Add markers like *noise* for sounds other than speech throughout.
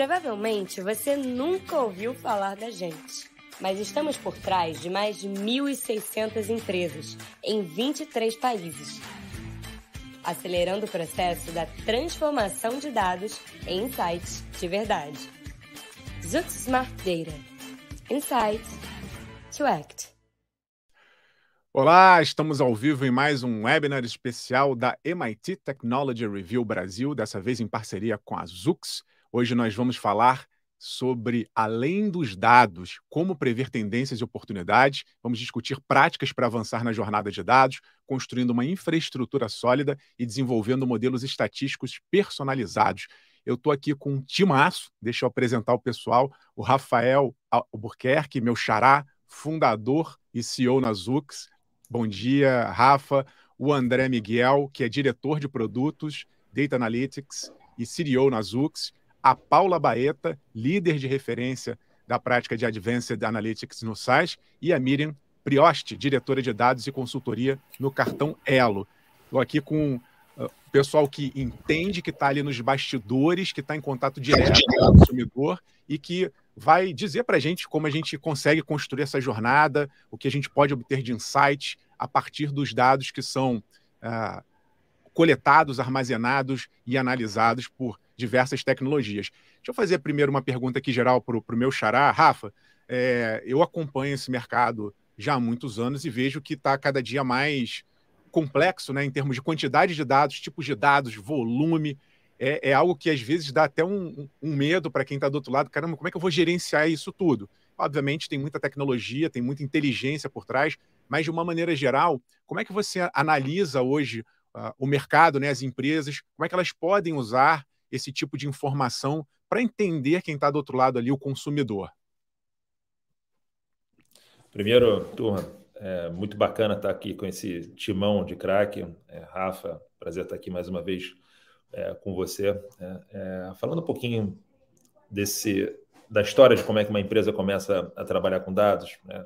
Provavelmente você nunca ouviu falar da gente, mas estamos por trás de mais de 1.600 empresas em 23 países, acelerando o processo da transformação de dados em insights de verdade. Zux Smart Data. Insights to Act. Olá, estamos ao vivo em mais um webinar especial da MIT Technology Review Brasil, dessa vez em parceria com a Zux. Hoje nós vamos falar sobre, além dos dados, como prever tendências e oportunidades. Vamos discutir práticas para avançar na jornada de dados, construindo uma infraestrutura sólida e desenvolvendo modelos estatísticos personalizados. Eu estou aqui com um timaço, deixa eu apresentar o pessoal, o Rafael Albuquerque, meu xará, fundador e CEO na Zux. Bom dia, Rafa. O André Miguel, que é diretor de produtos, Data Analytics e CEO na Zux a Paula Baeta, líder de referência da prática de Advanced Analytics no site, e a Miriam Prioste, diretora de dados e consultoria no cartão Elo. Estou aqui com o uh, pessoal que entende, que está ali nos bastidores, que está em contato direto com o consumidor e que vai dizer para a gente como a gente consegue construir essa jornada, o que a gente pode obter de insights a partir dos dados que são uh, coletados, armazenados e analisados por diversas tecnologias. Deixa eu fazer primeiro uma pergunta aqui geral para o meu xará. Rafa, é, eu acompanho esse mercado já há muitos anos e vejo que está cada dia mais complexo né, em termos de quantidade de dados, tipos de dados, volume. É, é algo que às vezes dá até um, um medo para quem está do outro lado. Caramba, como é que eu vou gerenciar isso tudo? Obviamente, tem muita tecnologia, tem muita inteligência por trás, mas de uma maneira geral, como é que você analisa hoje uh, o mercado, né, as empresas, como é que elas podem usar esse tipo de informação para entender quem está do outro lado ali, o consumidor? Primeiro, turma, é muito bacana estar aqui com esse timão de craque. É, Rafa, prazer estar aqui mais uma vez é, com você. É, é falando um pouquinho desse da história de como é que uma empresa começa a trabalhar com dados. Né?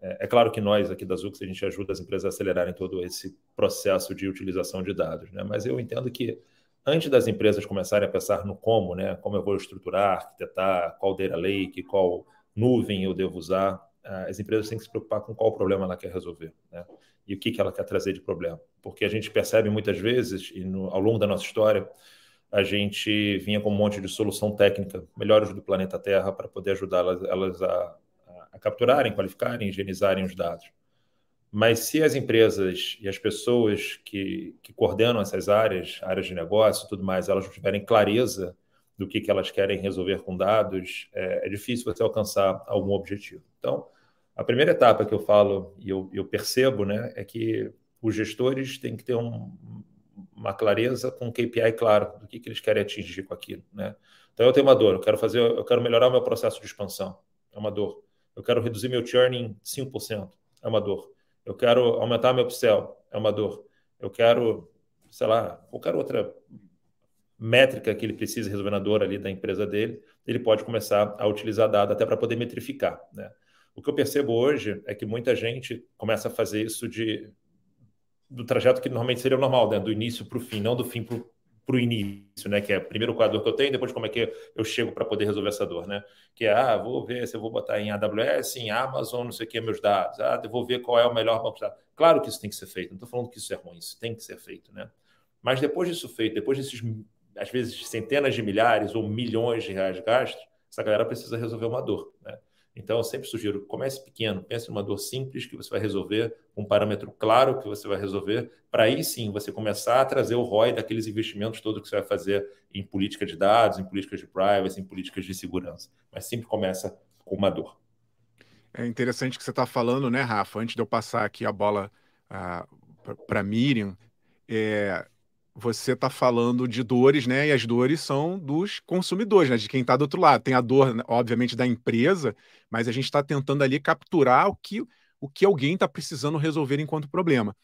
É, é, claro que nós aqui da Zux a gente ajuda as empresas a acelerarem todo esse processo de utilização de dados, né? mas eu entendo que antes das empresas começarem a pensar no como, né, como eu vou estruturar, arquitetar, qual data lake, qual nuvem eu devo usar, as empresas têm que se preocupar com qual problema ela quer resolver, né? E o que, que ela quer trazer de problema. Porque a gente percebe muitas vezes, e no, ao longo da nossa história, a gente vinha com um monte de solução técnica, melhores do planeta Terra, para poder ajudar elas, elas a, a capturarem, qualificarem, higienizarem os dados. Mas se as empresas e as pessoas que, que coordenam essas áreas, áreas de negócio e tudo mais, elas não tiverem clareza do que, que elas querem resolver com dados, é, é, difícil você alcançar algum objetivo. Então, a primeira etapa que eu falo e eu, eu percebo né, é que os gestores têm que ter um, uma clareza com um KPI claro do que, que eles querem atingir com aquilo. Né? Então, eu tenho uma dor, eu quero fazer, eu quero melhorar o meu processo de expansão, é uma dor. Eu quero reduzir meu churn em 5%, é uma dor eu quero aumentar meu upsell, é uma dor. Eu quero, sei lá, qualquer outra métrica que ele precisa resolver na dor ali da empresa dele, ele pode começar a utilizar dado até para poder metrificar, né? O que eu percebo hoje é que muita gente começa a fazer isso de do trajeto que normalmente seria o normal, né? do início para o fim, não do fim para para o início, né? Que é primeiro o quadro que eu tenho, depois como é que eu chego para poder resolver essa dor, né? Que é, ah, vou ver se eu vou botar em AWS, em Amazon, não sei o que, meus dados. Ah, vou ver qual é o melhor banco de dados. Claro que isso tem que ser feito, não estou falando que isso é ruim, isso tem que ser feito, né? Mas depois disso feito, depois desses, às vezes, centenas de milhares ou milhões de reais gastos, essa galera precisa resolver uma dor, né? Então, eu sempre sugiro, comece pequeno, pense numa dor simples que você vai resolver, um parâmetro claro que você vai resolver, para aí sim você começar a trazer o ROI daqueles investimentos todos que você vai fazer em política de dados, em políticas de privacy, em políticas de segurança. Mas sempre começa com uma dor. É interessante que você está falando, né, Rafa? Antes de eu passar aqui a bola ah, para Miriam, é, você está falando de dores, né? E as dores são dos consumidores, né? De quem está do outro lado. Tem a dor, né, obviamente, da empresa, mas a gente está tentando ali capturar o que, o que alguém está precisando resolver enquanto problema.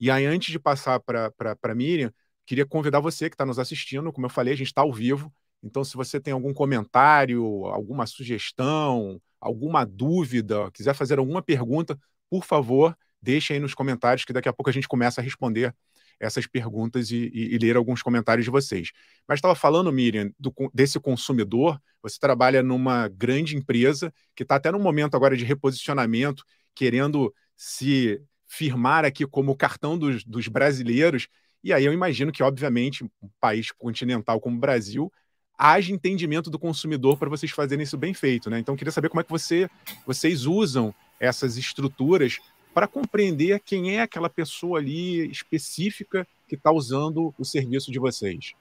E aí, antes de passar para a Miriam, queria convidar você que está nos assistindo. Como eu falei, a gente está ao vivo. Então, se você tem algum comentário, alguma sugestão, alguma dúvida, quiser fazer alguma pergunta, por favor, deixe aí nos comentários que daqui a pouco a gente começa a responder essas perguntas e, e, e ler alguns comentários de vocês. Mas estava falando, Miriam, do, desse consumidor. Você trabalha numa grande empresa que está até num momento agora de reposicionamento, querendo se firmar aqui como o cartão dos, dos brasileiros. E aí eu imagino que, obviamente, um país continental como o Brasil haja entendimento do consumidor para vocês fazerem isso bem feito, né? Então queria saber como é que você, vocês usam essas estruturas para compreender quem é aquela pessoa ali específica que está usando o serviço de vocês.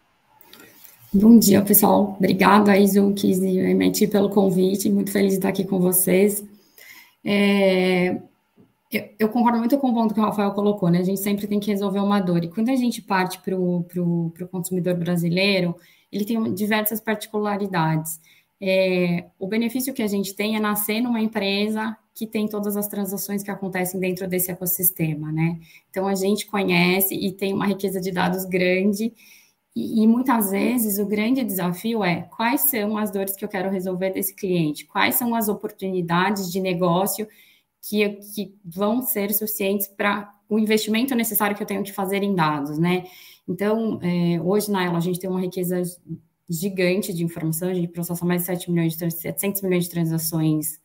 Bom dia, pessoal. Obrigada, Izuki e MIT pelo convite. Muito feliz de estar aqui com vocês. É, eu, eu, concordo muito com o ponto que o Rafael colocou, né? A gente sempre tem que resolver uma dor. E quando a gente parte para o consumidor brasileiro, ele tem diversas particularidades. É, o benefício que a gente tem é nascer numa empresa que tem todas as transações que acontecem dentro desse ecossistema, né? Então a gente conhece e tem uma riqueza de dados grande. E, e muitas vezes o grande desafio é quais são as dores que eu quero resolver desse cliente, quais são as oportunidades de negócio que, que vão ser suficientes para o investimento necessário que eu tenho que fazer em dados, né? Então, é, hoje na ela a gente tem uma riqueza gigante de informação, a gente processa mais de 7 milhões de 700 milhões de transações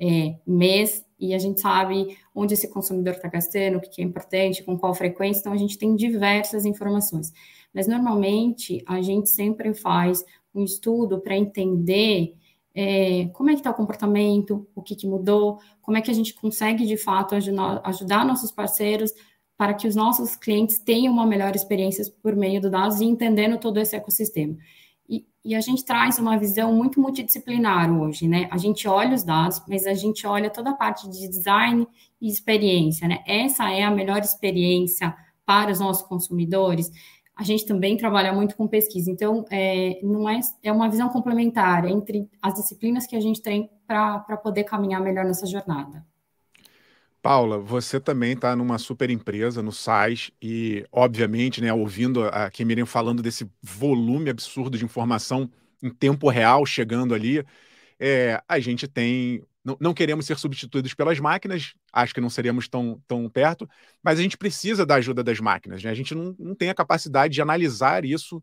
é, mês, e a gente sabe onde esse consumidor está gastando, o que é importante, com qual frequência, então a gente tem diversas informações. Mas normalmente a gente sempre faz um estudo para entender é, como é que está o comportamento, o que, que, mudou, como é que a gente consegue de fato ajudar, ajudar nossos parceiros para que os nossos clientes tenham uma melhor experiência por meio do dados e entendendo todo esse ecossistema. E, e, a gente traz uma visão muito multidisciplinar hoje, né? A gente olha os dados, mas a gente olha toda a parte de design e experiência, né? Essa é a melhor experiência para os nossos consumidores. A gente também trabalha muito com pesquisa, então é, não é, é uma visão complementar entre as disciplinas que a gente tem para poder caminhar melhor nessa jornada. Paula, você também está numa super empresa, no SAIS, e, obviamente, né, ouvindo a Kemiren falando desse volume absurdo de informação em tempo real chegando ali, é, a gente tem. Não, não, queremos ser substituídos pelas máquinas, acho que não seríamos tão, tão perto, mas a gente precisa da ajuda das máquinas. Né? A gente não, não tem a capacidade de analisar isso,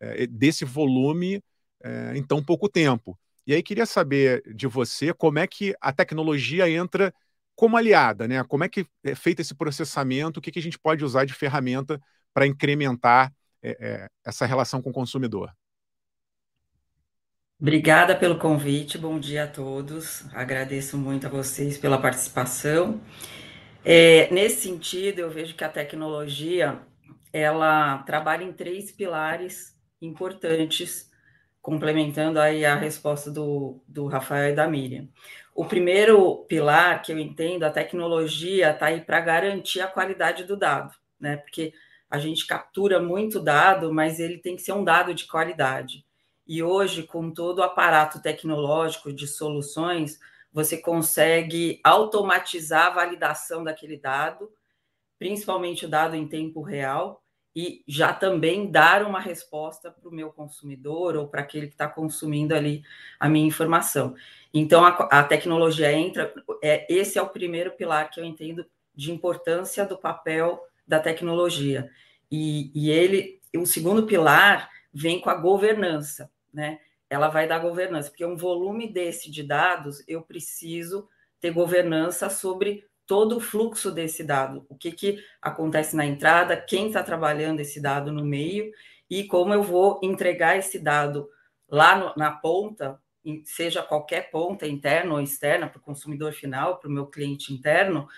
é, desse volume, é, em tão pouco tempo. E aí queria saber de você como é que a tecnologia entra como aliada, né? Como é que é feito esse processamento? O que, que a gente pode usar de ferramenta para incrementar é, é, essa relação com o consumidor? Obrigada pelo convite, bom dia a todos. Agradeço muito a vocês pela participação. É, nesse sentido, eu vejo que a tecnologia ela trabalha em três pilares importantes, complementando aí a resposta do, do Rafael e da Miriam. O primeiro pilar que eu entendo, a tecnologia está aí para garantir a qualidade do dado, né? Porque a gente captura muito dado, mas ele tem que ser um dado de qualidade. E hoje, com todo o aparato tecnológico de soluções, você consegue automatizar a validação daquele dado, principalmente o dado em tempo real, e já também dar uma resposta para o meu consumidor ou para aquele que está consumindo ali a minha informação. Então, a, a, tecnologia entra, é, esse é o primeiro pilar que eu entendo de importância do papel da tecnologia. E, e ele, o segundo pilar vem com a governança, né? Ela vai dar governança, porque um volume desse de dados, eu preciso ter governança sobre todo o fluxo desse dado, o que, que acontece na entrada, quem está trabalhando esse dado no meio e como eu vou entregar esse dado lá no, na ponta, seja qualquer ponta, interna ou externa, para o consumidor final, para o meu cliente interno,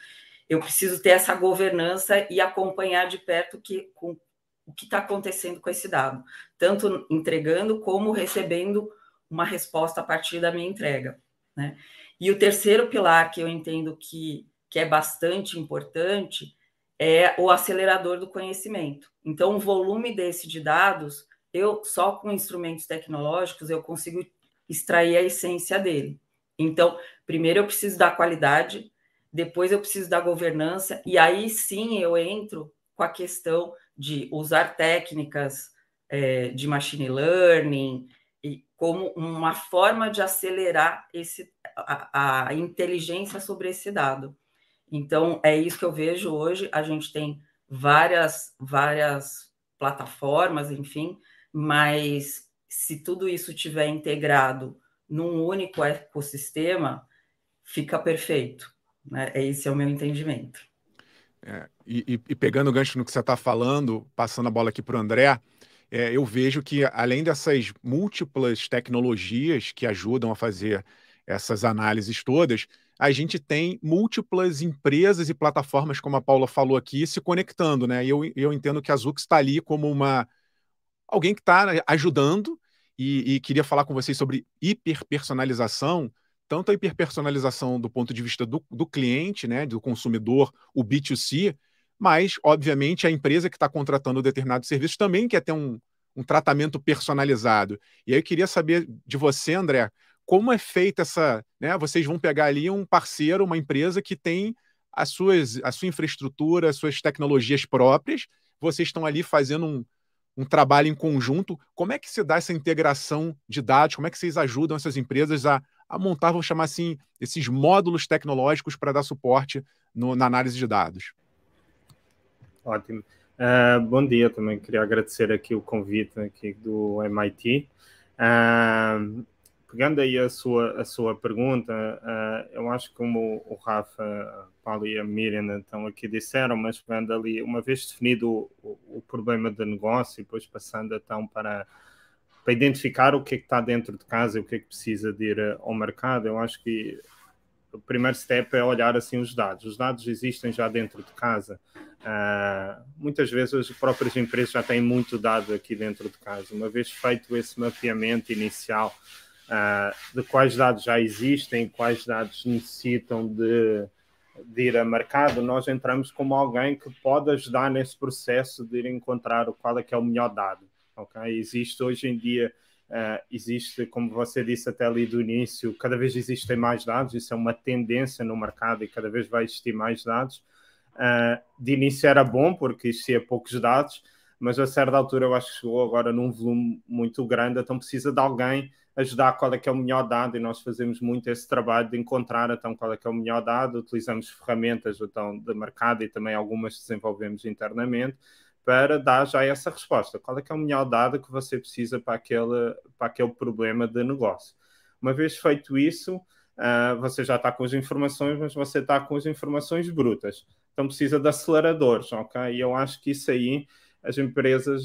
eu preciso ter essa governança e acompanhar de perto que, com, o que está acontecendo com esse dado, tanto entregando como recebendo uma resposta a partir da minha entrega. Né? E o terceiro pilar que eu entendo que que é bastante importante, é o acelerador do conhecimento. Então, o volume desse de dados, eu só com instrumentos tecnológicos eu consigo extrair a essência dele. Então, primeiro eu preciso da qualidade, depois eu preciso da governança, e aí sim eu entro com a questão de usar técnicas é, de machine learning e como uma forma de acelerar esse, a, a inteligência sobre esse dado. Então, é isso que eu vejo hoje. A gente tem várias, várias plataformas, enfim, mas se tudo isso tiver integrado num único ecossistema, fica perfeito. Né? Esse é o meu entendimento. É, e, e, pegando o gancho no que você está falando, passando a bola aqui para o André, é, eu vejo que além dessas múltiplas tecnologias que ajudam a fazer essas análises todas, a gente tem múltiplas empresas e plataformas, como a Paula falou aqui, se conectando, né? E eu, eu entendo que a Zux está ali como uma alguém que está ajudando e, e, queria falar com vocês sobre hiperpersonalização, tanto a hiperpersonalização do ponto de vista do, do cliente, né, do consumidor, o B2C, mas, obviamente, a empresa que está contratando determinado serviço também quer ter um, um tratamento personalizado. E aí eu queria saber de você, André, como é feita essa. Né, vocês vão pegar ali um parceiro, uma empresa que tem as suas, a sua infraestrutura, as suas tecnologias próprias, vocês estão ali fazendo um, um trabalho em conjunto. Como é que se dá essa integração de dados? Como é que vocês ajudam essas empresas a, a montar, vamos chamar assim, esses módulos tecnológicos para dar suporte no, na análise de dados? Ótimo. Uh, bom dia, também queria agradecer aqui o convite aqui do MIT. Uh, ah, pegando aí a sua, a sua pergunta, uh, eu acho que como o Rafa, Paulo e a Miriam estão aqui disseram, mas pegando ali, uma vez definido o, o, problema de negócio e depois passando então para, para identificar o que é que está dentro de casa e o que é que precisa de ir ao mercado, eu acho que o primeiro step é olhar assim os dados. Os dados existem já dentro de casa. Uh, muitas vezes as próprias empresas já têm muito dado aqui dentro de casa. Uma vez feito esse mapeamento inicial de quais dados já existem, quais dados necessitam de, de, ir a mercado, nós entramos como alguém que pode ajudar nesse processo de ir encontrar qual é que é o melhor dado. Okay? Existe hoje em dia, uh, existe, como você disse até ali do início, cada vez existem mais dados, isso é uma tendência no mercado e cada vez vai existir mais dados. Uh, de início era bom porque existia poucos dados, mas a certa altura eu acho que chegou agora num volume muito grande, então precisa de alguém ajudar qual é que é o melhor dado e nós fazemos muito esse trabalho de encontrar então qual é que é o melhor dado, utilizamos ferramentas então de mercado e também algumas desenvolvemos internamente para dar já essa resposta. Qual é que é o melhor dado que você precisa para aquele, para aquele problema de negócio? Uma vez feito isso, uh, você já está com as informações, mas você está com as informações brutas. Então precisa de aceleradores, ok? E eu acho que isso aí as empresas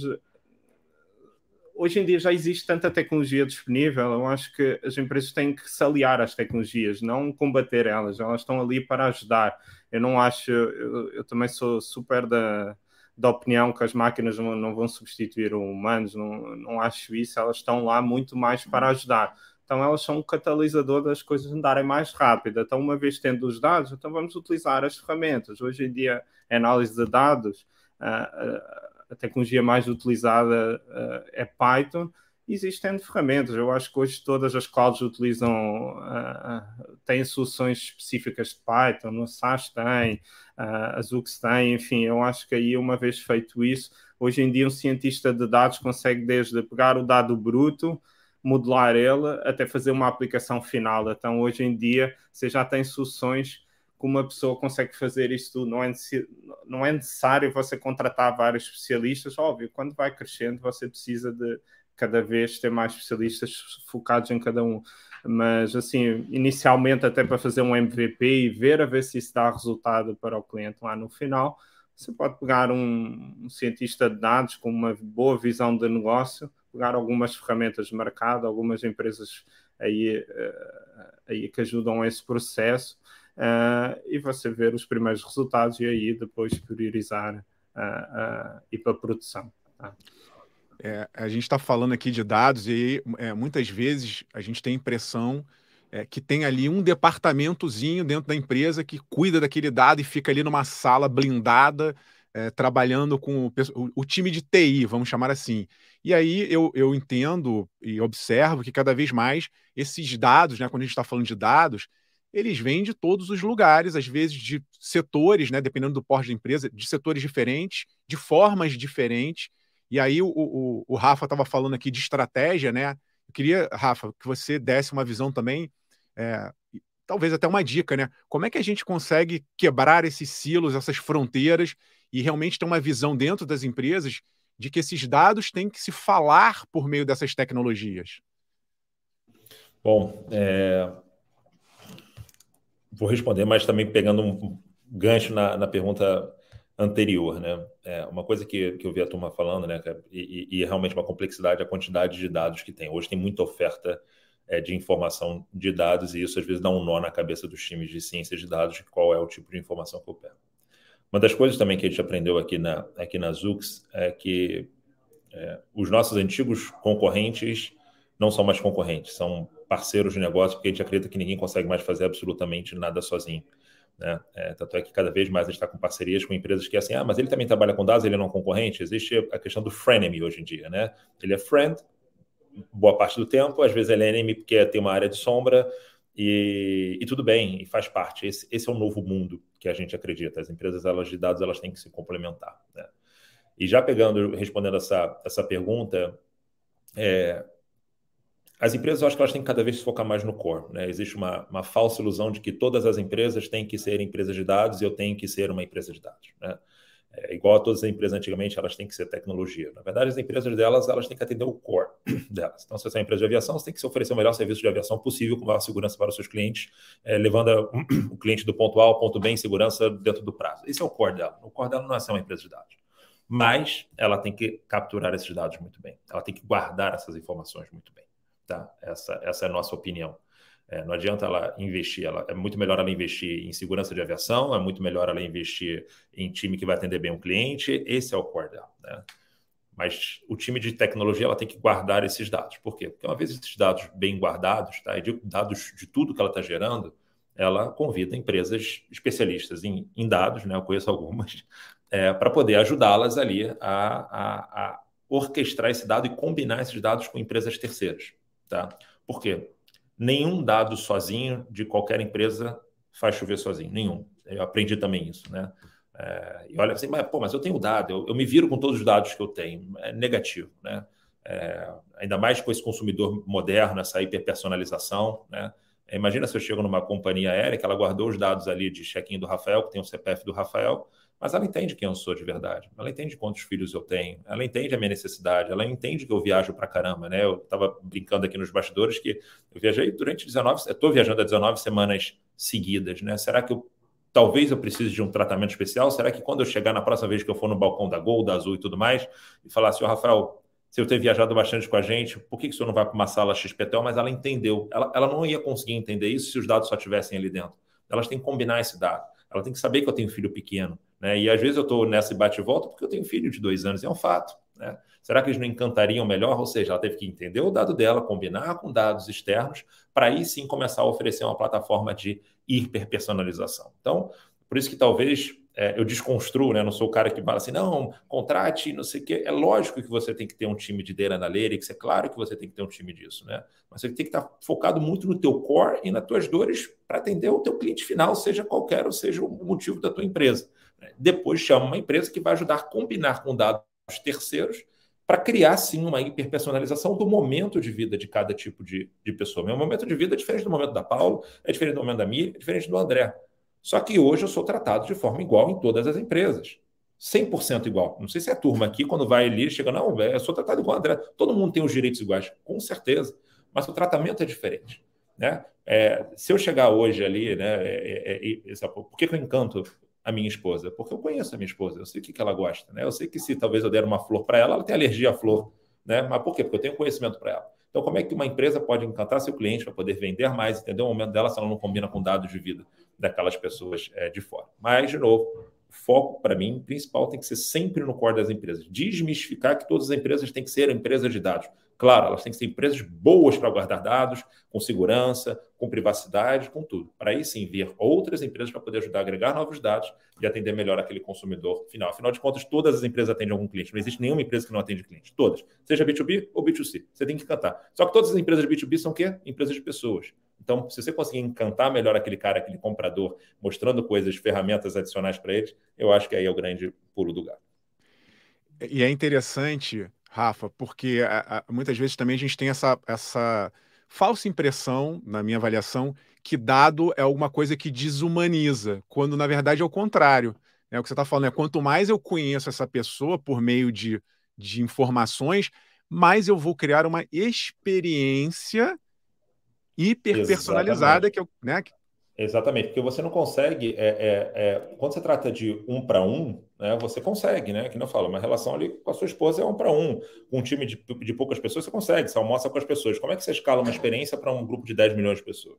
hoje em dia já existe tanta tecnologia disponível, eu acho que as empresas têm que se aliar às tecnologias, não combater elas, elas estão ali para ajudar. Eu não acho, eu, eu também sou super da, da opinião que as máquinas não, não vão substituir humanos, não, não acho isso, elas estão lá muito mais para ajudar. Então elas são um catalisador das coisas andarem mais rápido. Então, uma vez tendo os dados, então vamos utilizar as ferramentas. Hoje em dia, a análise de dados, uh, uh, a tecnologia mais utilizada uh, é Python. Existem ferramentas, eu acho que hoje todas as clouds utilizam, uh, têm soluções específicas de Python, no SAS tem, uh, a Zux tem, enfim, eu acho que aí uma vez feito isso, hoje em dia um cientista de dados consegue desde pegar o dado bruto, modelar ele, até fazer uma aplicação final. Então, hoje em dia, você já tem soluções que uma pessoa consegue fazer isso tudo. Não é, não é necessário você contratar vários especialistas. Óbvio, quando vai crescendo, você precisa de cada vez ter mais especialistas focados em cada um. Mas, assim, inicialmente, até para fazer um MVP e ver a ver se isso dá resultado para o cliente lá no final, você pode pegar um, um cientista de dados com uma boa visão de negócio, pegar algumas ferramentas de mercado, algumas empresas aí, uh, aí que ajudam a esse processo uh, e você ver os primeiros resultados e aí depois priorizar uh, ir para a produção. Tá? É, a gente está falando aqui de dados e é, muitas vezes a gente tem a impressão é, que tem ali um departamentozinho dentro da empresa que cuida daquele dado e fica ali numa sala blindada, é, trabalhando com o, o, o, time de TI, vamos chamar assim. E aí eu, eu entendo e observo que cada vez mais esses dados, né, quando a gente está falando de dados, eles vêm de todos os lugares, às vezes de setores, né, dependendo do porte da empresa, de setores diferentes, de formas diferentes. E aí o, o, o Rafa estava falando aqui de estratégia, né? Eu queria, Rafa, que você desse uma visão também, é, talvez até uma dica, né? Como é que a gente consegue quebrar esses silos, essas fronteiras e realmente tem uma visão dentro das empresas de que esses dados têm que se falar por meio dessas tecnologias? Bom, é... vou responder, mas também pegando um gancho na, na pergunta anterior, né? É uma coisa que, que eu vi a turma falando, né? É, e, e, é realmente uma complexidade a quantidade de dados que tem. Hoje tem muita oferta é, de informação de dados e isso às vezes dá um nó na cabeça dos times de ciência de dados de qual é o tipo de informação que eu pego. Uma das coisas também que a gente aprendeu aqui na, aqui na Zux é que é, os nossos antigos concorrentes não são mais concorrentes, são parceiros de negócio, porque a gente acredita que ninguém consegue mais fazer absolutamente nada sozinho. Né? É, tanto é que cada vez mais a gente está com parcerias com empresas que é assim, ah, mas ele também trabalha com dados, ele não é um concorrente. Existe a questão do frenemy hoje em dia, né? Ele é friend boa parte do tempo, às vezes ele é enemy porque tem uma área de sombra, e, e, tudo bem, e faz parte. Esse, esse, é o novo mundo que a gente acredita. As empresas elas de dados elas têm que se complementar. Né? E já pegando, respondendo essa, essa pergunta, é, as empresas eu acho que elas têm que cada vez se focar mais no core. Né? Existe uma, uma falsa ilusão de que todas as empresas têm que ser empresas de dados e eu tenho que ser uma empresa de dados. Né? É, igual a todas as empresas antigamente, elas têm que ser tecnologia. Na verdade, as empresas delas, elas têm que atender o core *clears throat* delas. Então, se você é uma empresa de aviação, você tem que se oferecer o melhor serviço de aviação possível, com maior segurança para os seus clientes, é, levando a, *clears throat* o cliente do ponto A ao ponto B em segurança dentro do prazo. Esse é o core dela. O core dela não é ser uma empresa de dados. Mas ela tem que capturar esses dados muito bem. Ela tem que guardar essas informações muito bem. Tá? Essa, essa é a nossa opinião. É, não adianta ela investir, ela, é muito melhor ela investir em segurança de aviação, é muito melhor ela investir em time que vai atender bem o cliente, esse é o core dela. Né? Mas o time de tecnologia ela tem que guardar esses dados. Por quê? Porque uma vez esses dados bem guardados, tá? de dados de tudo que ela está gerando, ela convida empresas especialistas em, em dados, né? eu conheço algumas, é, para poder ajudá-las ali a, a, a orquestrar esse dado e combinar esses dados com empresas terceiras. Tá? Por quê? nenhum dado sozinho de qualquer empresa faz chover sozinho, nenhum. Eu aprendi também isso, né? É, e olha assim, mas, pô, mas eu tenho dado, eu, eu, me viro com todos os dados que eu tenho. É negativo, né? É, ainda mais com esse consumidor moderno, essa hiperpersonalização, né? Imagina se eu chego numa companhia aérea que ela guardou os dados ali de check-in do Rafael, que tem o CPF do Rafael, mas ela entende quem eu sou de verdade, ela entende quantos filhos eu tenho, ela entende a minha necessidade, ela entende que eu viajo para caramba, né? Eu estava brincando aqui nos bastidores que eu viajei durante 19, estou viajando há 19 semanas seguidas, né? Será que eu talvez eu precise de um tratamento especial? Será que quando eu chegar na próxima vez que eu for no balcão da Gol, da Azul e tudo mais, e falar assim, oh, Rafael, se eu ter viajado bastante com a gente, por que, que o senhor não vai para uma sala XPTO? Mas ela entendeu. Ela, ela não ia conseguir entender isso se os dados só estivessem ali dentro. Elas têm que combinar esse dado. Ela tem que saber que eu tenho filho pequeno. Né? E às vezes eu estou nessa bate-volta porque eu tenho filho de dois anos, é um fato. Né? Será que eles não encantariam melhor? Ou seja, ela teve que entender o dado dela, combinar com dados externos, para aí sim começar a oferecer uma plataforma de hiperpersonalização. Então, por isso que talvez é, eu desconstruo, né? Não sou o cara que fala assim, não, contrate, não sei o quê. É lógico que você tem que ter um time de data analytics, é claro que você tem que ter um time disso, né? Mas você tem que estar focado muito no teu core e nas tuas dores para atender o teu cliente final, seja qualquer ou seja o motivo da tua empresa. Depois chama uma empresa que vai ajudar a combinar com dados terceiros para criar, sim, uma hiperpersonalização do momento de vida de cada tipo de, de pessoa. Meu momento de vida é diferente do momento da Paulo, é diferente do momento da Miriam, é diferente do André. Só que hoje eu sou tratado de forma igual em todas as empresas. 100% igual. Não sei se é a turma aqui, quando vai ali, chega, não, eu sou tratado igual André. Todo mundo tem os direitos iguais, com certeza. Mas o tratamento é diferente. Né? É, se eu chegar hoje ali, né, é, é, é por que, que eu encanto a minha esposa? Porque eu conheço a minha esposa, eu sei o que, ela gosta, né? Eu sei que se talvez eu der uma flor para ela, ela tem alergia à flor, né? Mas por quê? Porque eu tenho conhecimento para ela. Então, como é que uma empresa pode encantar seu cliente para poder vender mais, entender o momento dela se ela não combina com dados de vida daquelas pessoas é, de fora? Mas, de novo, o foco, para mim, principal tem que ser sempre no core das empresas. Desmistificar que todas as empresas têm que ser empresas de dados. Claro, elas têm que ser empresas boas para guardar dados, com segurança, com privacidade, com tudo. Para aí sim vir outras empresas para poder ajudar a agregar novos dados e atender melhor aquele consumidor final. Afinal de contas, todas as empresas atendem algum cliente. Não existe nenhuma empresa que não atende cliente. Todas. Seja B2B ou B2C. Você tem que cantar. Só que todas as empresas de B2B são o quê? Empresas de pessoas. Então, se você conseguir encantar melhor aquele cara, aquele comprador, mostrando coisas, ferramentas adicionais para eles, eu acho que aí é o grande pulo do gato. E é interessante Rafa, porque a, a, muitas vezes também a gente tem essa, essa falsa impressão, na minha avaliação, que dado é alguma coisa que desumaniza, quando na verdade é o contrário. É o que você está falando, é quanto mais eu conheço essa pessoa por meio de, de informações, mais eu vou criar uma experiência hiper personalizada que eu, né? Exatamente, porque você não consegue, é, é, é quando você trata de um para um, né, você consegue, né? Que não falo, uma relação ali com a sua esposa é um para um, com um time de, de poucas pessoas você consegue, você almoça com as pessoas. Como é que você escala uma experiência para um grupo de 10 milhões de pessoas?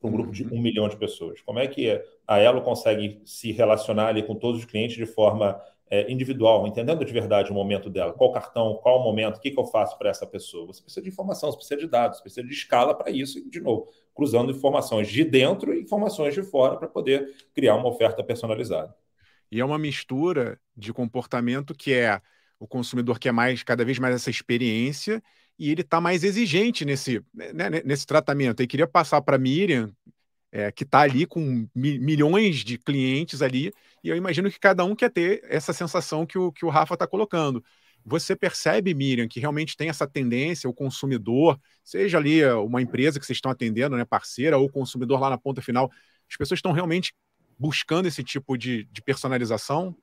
Para um grupo de um milhão de pessoas? Como é que a Elo consegue se relacionar ali com todos os clientes de forma é, individual, entendendo de verdade o momento dela, qual cartão, qual momento, o que, que eu faço para essa pessoa. Você precisa de informação, você precisa de dados, você precisa de escala para isso, e, de novo, cruzando informações de dentro e informações de fora para poder criar uma oferta personalizada. E é uma mistura de comportamento que é o consumidor quer mais, cada vez mais essa experiência e ele está mais exigente nesse, né, nesse tratamento. E queria passar para a Miriam, é, que está ali com mi milhões de clientes ali, e eu imagino que cada um quer ter essa sensação que o, que o Rafa está colocando. Você percebe, Miriam, que realmente tem essa tendência, o consumidor, seja ali é, uma empresa que vocês estão atendendo, né, parceira, ou o consumidor lá na ponta final, as pessoas estão realmente buscando esse tipo de, de personalização?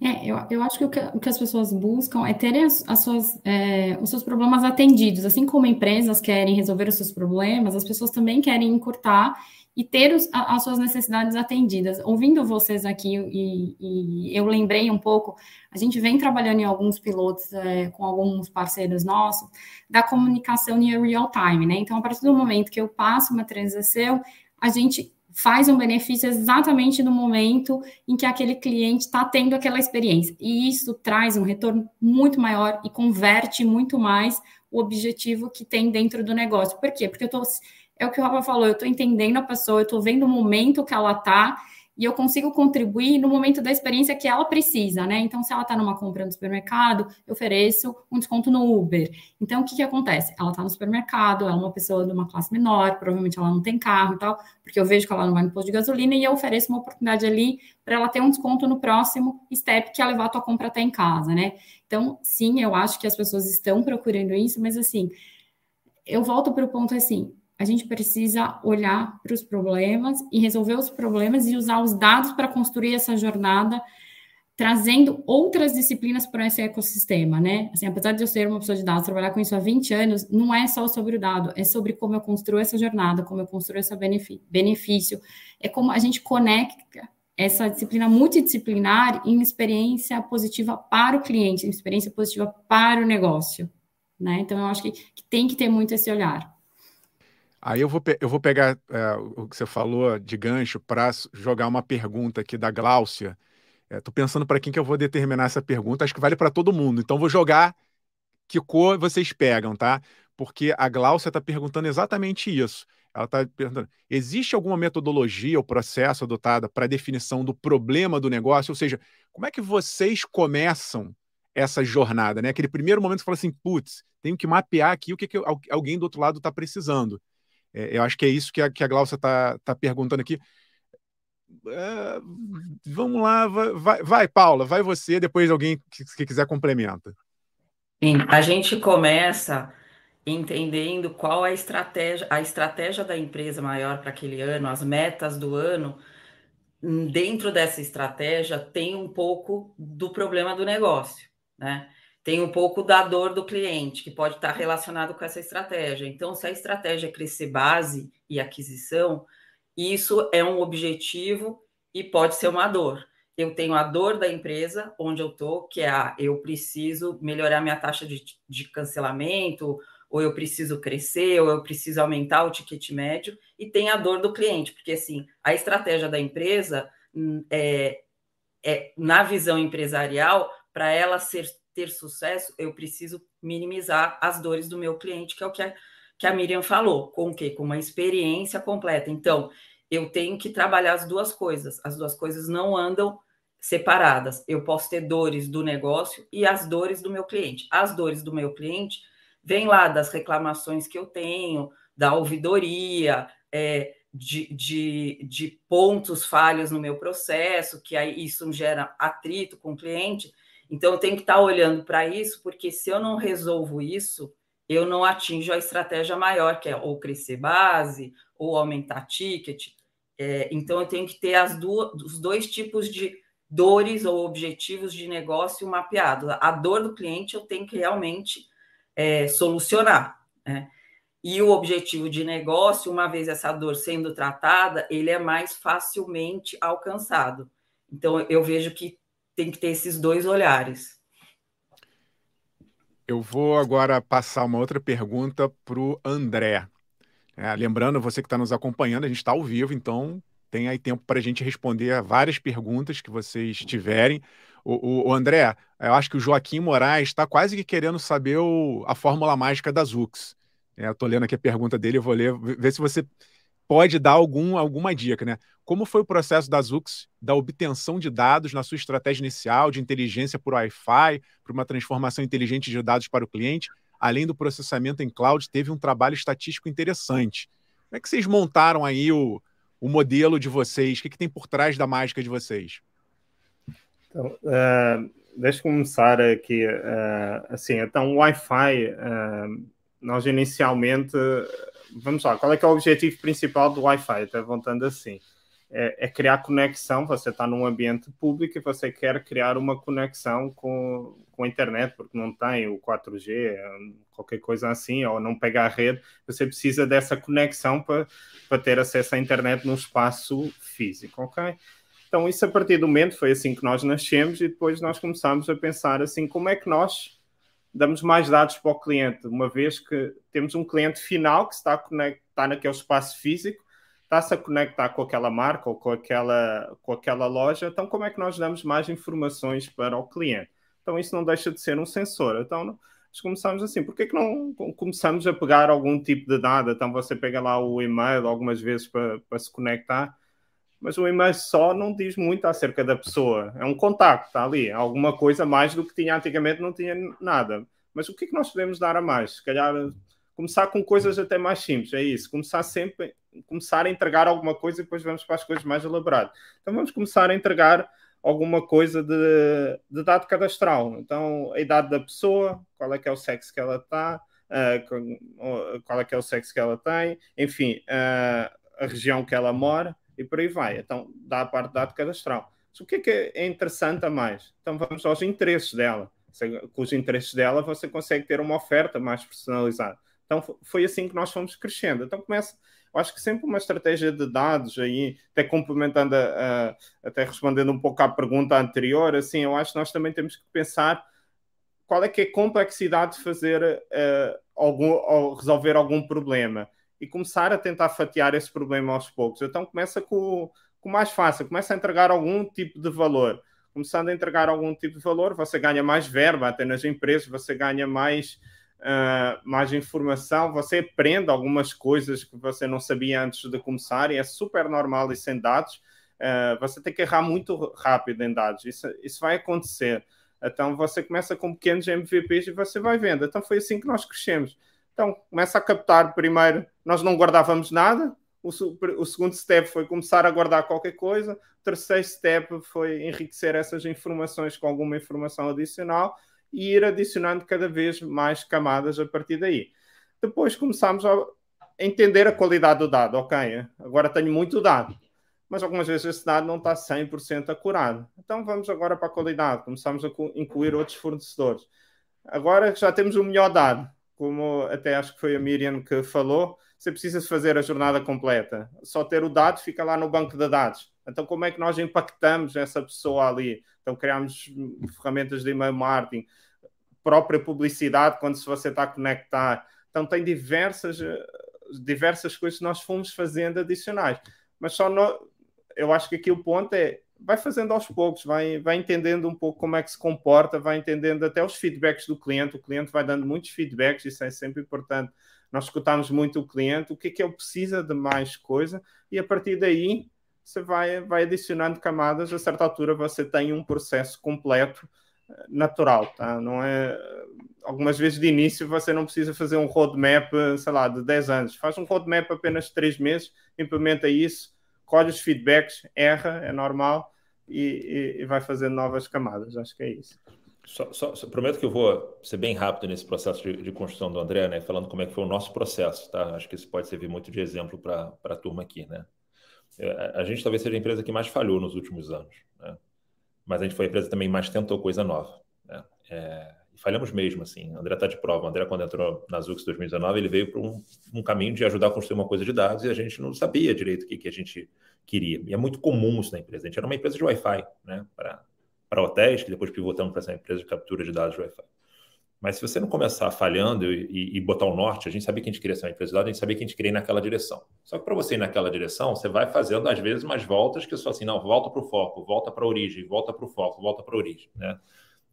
É, eu, eu acho que o, que o que as pessoas buscam é terem as, as suas, é, os seus problemas atendidos. Assim como empresas querem resolver os seus problemas, as pessoas também querem encurtar e ter os, as suas necessidades atendidas. Ouvindo vocês aqui, e, e, eu lembrei um pouco, a gente vem trabalhando em alguns pilotos é, com alguns parceiros nossos, da comunicação em real time, né? Então, a partir do momento que eu passo uma transação, a gente faz um benefício exatamente no momento em que aquele cliente está tendo aquela experiência. E isso traz um retorno muito maior e converte muito mais o objetivo que tem dentro do negócio. Por quê? Porque eu estou é o que o Rafa falou, eu estou entendendo a pessoa, eu estou vendo o momento que ela está e eu consigo contribuir no momento da experiência que ela precisa, né? Então, se ela está numa compra no supermercado, eu ofereço um desconto no Uber. Então, o que, que acontece? Ela está no supermercado, ela é uma pessoa de uma classe menor, provavelmente ela não tem carro e tal, porque eu vejo que ela não vai no posto de gasolina e eu ofereço uma oportunidade ali para ela ter um desconto no próximo step que é levar a tua compra até em casa, né? Então, sim, eu acho que as pessoas estão procurando isso, mas assim, eu volto para o ponto assim, a gente precisa olhar para os problemas e resolver os problemas e usar os dados para construir essa jornada, trazendo outras disciplinas para esse ecossistema, né? Assim, apesar de eu ser uma pessoa de dados, trabalhar com isso há 20 anos, não é só sobre o dado, é sobre como eu construo essa jornada, como eu construo esse benefício, é como a gente conecta essa disciplina multidisciplinar em experiência positiva para o cliente, em experiência positiva para o negócio, né? Então, eu acho que, que tem que ter muito esse olhar. Aí eu vou, eu vou pegar é, o que você falou de gancho para jogar uma pergunta aqui da Gláucia. Estou é, pensando para quem que eu vou determinar essa pergunta. Acho que vale para todo mundo. Então vou jogar que cor vocês pegam, tá? Porque a Gláucia está perguntando exatamente isso. Ela está perguntando: existe alguma metodologia ou processo adotada para definição do problema do negócio? Ou seja, como é que vocês começam essa jornada, né? Aquele primeiro momento que você fala assim, putz, tenho que mapear aqui o que, que alguém do outro lado está precisando. É, eu acho que é isso que a, que a Glaucia está tá perguntando aqui. É, vamos lá, vai, vai, Paula, vai você, depois alguém que, que quiser complementa. Sim, a gente começa entendendo qual é a estratégia, a estratégia da empresa maior para aquele ano, as metas do ano. Dentro dessa estratégia tem um pouco do problema do negócio, né? Tem um pouco da dor do cliente, que pode estar relacionado com essa estratégia. Então, se a estratégia é crescer base e aquisição, isso é um objetivo e pode ser uma dor. Eu tenho a dor da empresa onde eu estou, que é a eu preciso melhorar minha taxa de, de cancelamento, ou eu preciso crescer, ou eu preciso aumentar o ticket médio, e tem a dor do cliente, porque assim, a estratégia da empresa hum, é, é na visão empresarial, para ela ser ter sucesso, eu preciso minimizar as dores do meu cliente, que é o que a, que a Miriam falou, com o quê? Com uma experiência completa. Então, eu tenho que trabalhar as duas coisas. As duas coisas não andam separadas. Eu posso ter dores do negócio e as dores do meu cliente. As dores do meu cliente vêm lá das reclamações que eu tenho, da ouvidoria, é, de, de, de pontos falhos no meu processo, que aí isso gera atrito com o cliente. Então, eu tenho que estar olhando para isso, porque se eu não resolvo isso, eu não atinjo a estratégia maior, que é ou crescer base, ou aumentar ticket. É, então, eu tenho que ter as duas, os dois tipos de, dores ou objetivos de negócio mapeados. A dor do cliente eu tenho que realmente é, solucionar. Né? E o objetivo de negócio, uma vez essa dor sendo tratada, ele é mais facilmente alcançado. Então, eu vejo que tem que ter esses dois olhares. Eu vou agora passar uma outra pergunta para o André. É, lembrando, você que está nos acompanhando, a gente está ao vivo, então tem aí tempo para a gente responder a várias perguntas que vocês tiverem. O, o, o André, eu acho que o Joaquim Moraes está quase que querendo saber o, a fórmula mágica da Zux. É, Estou lendo aqui a pergunta dele, eu vou ler, ver se você pode dar algum, alguma dica, né? Como foi o processo da Zux da obtenção de dados na sua estratégia inicial de inteligência por Wi-Fi, para uma transformação inteligente de dados para o cliente, além do processamento em cloud, teve um trabalho estatístico interessante. Como é que vocês montaram aí o, o modelo de vocês? O que, que tem por trás da mágica de vocês? Então, uh, deixa eu começar aqui. Uh, assim, então, o Wi-Fi, uh, nós inicialmente, vamos lá, qual é que é o objetivo principal do Wi-Fi? Até voltando assim, é, é, criar conexão. Você está num ambiente público e você quer criar uma conexão com, com a internet, porque não tem o 4G, qualquer coisa assim, ou não pega a rede. Você precisa dessa conexão para, para ter acesso à internet num espaço físico, ok? Então, isso a partir do momento foi assim que nós nascemos e depois nós começámos a pensar assim, como é que nós damos mais dados para o cliente, uma vez que temos um cliente final que está, está naquele espaço físico, está-se a conectar com aquela marca ou com aquela, com aquela loja, então como é que nós damos mais informações para o cliente? Então isso não deixa de ser um sensor. Então nós começamos assim, por que, que não começamos a pegar algum tipo de dado? Então você pega lá o e-mail algumas vezes para, para se conectar, mas o e-mail só não diz muito acerca da pessoa. É um contacto, está ali. Alguma coisa mais do que tinha antigamente, não tinha nada. Mas o que é que nós podemos dar a mais? Se calhar começar com coisas até mais simples, é isso. Começar sempre, começar a entregar alguma coisa e depois vamos para as coisas mais elaboradas. Então vamos começar a entregar alguma coisa de, de dado cadastral. Então, a idade da pessoa, qual é que é o sexo que ela está, uh, qual é que é o sexo que ela tem, enfim, uh, a região que ela mora e por aí vai. Então, dá a parte de dado cadastral. Mas o que é que é interessante a mais? Então, vamos aos interesses dela. Com os interesses dela, você consegue ter uma oferta mais personalizada. Então, foi assim que nós fomos crescendo. Então, começa, eu acho que sempre uma estratégia de dados aí, até complementando, a, a, até respondendo um pouco à pergunta anterior, assim, eu acho que nós também temos que pensar qual é que é a complexidade de fazer uh, algum, resolver algum problema e começar a tentar fatiar esse problema aos poucos. Então começa com, com o mais fácil, começa a entregar algum tipo de valor. Começando a entregar algum tipo de valor, você ganha mais verba até nas empresas, você ganha mais, uh, mais informação, você aprende algumas coisas que você não sabia antes de começar, e é super normal isso em dados. Uh, você tem que errar muito rápido em dados, isso, isso vai acontecer. Então você começa com pequenos MVPs e você vai vendo. Então foi assim que nós crescemos. Então, começa a captar primeiro, nós não guardávamos nada, o, o, segundo step foi começar a guardar qualquer coisa, o terceiro step foi enriquecer essas informações com alguma informação adicional e ir adicionando cada vez mais camadas a partir daí. Depois começamos a entender a qualidade do dado. Ok, agora tenho muito dado, mas algumas vezes esse dado não está 100% acurado. Então vamos agora para a qualidade, começamos a incluir outros fornecedores. Agora já temos o melhor dado como até acho que foi a Miriam que falou, você precisa fazer a jornada completa. Só ter o dado fica lá no banco de dados. Então, como é que nós impactamos essa pessoa ali? Então, criamos ferramentas de email marketing, própria publicidade quando se você está a conectar. Então, tem diversas, diversas coisas que nós fomos fazendo adicionais. Mas só no, eu acho que aqui o ponto é vai fazendo aos poucos, vai, vai entendendo um pouco como é que se comporta, vai entendendo até os feedbacks do cliente. O cliente vai dando muitos feedbacks, isso é sempre importante. Nós escutamos muito o cliente, o que é que ele precisa de mais coisa, e a partir daí você vai, vai adicionando camadas. A certa altura você tem um processo completo eh, natural, tá? Não é. Algumas vezes de início você não precisa fazer um roadmap, sei lá, de 10 anos. Faz um roadmap apenas de 3 meses, implementa isso colhe os feedbacks, erra, é normal, e, e, e vai fazendo novas camadas. Acho que é isso. Só, só, só, prometo que eu vou ser bem rápido nesse processo de, de, construção do André, né? Falando como é que foi o nosso processo, tá? Acho que isso pode servir muito de exemplo para a turma aqui, né? A, a gente talvez seja a empresa que mais falhou nos últimos anos, né? mas a gente foi a empresa também mais tentou coisa nova. Né? É, falhamos mesmo, assim. André está de prova. O André, quando entrou na Zux 2019, ele veio para um, um, caminho de ajudar a construir uma coisa de dados e a gente não sabia direito o que, que a gente queria. E é muito comum isso na empresa. A gente era uma empresa de Wi-Fi, né? Para hotéis, que depois pivotamos para essa empresa de captura de dados de Wi-Fi. Mas se você não começar falhando e, e, botar o norte, a gente sabia que a gente queria ser uma empresa de dados, a gente sabia que a gente queria ir naquela direção. Só que para você ir naquela direção, você vai fazendo, às vezes, umas voltas que só assim, não, volta para o foco, volta para a origem, volta para o foco, volta para a origem, né?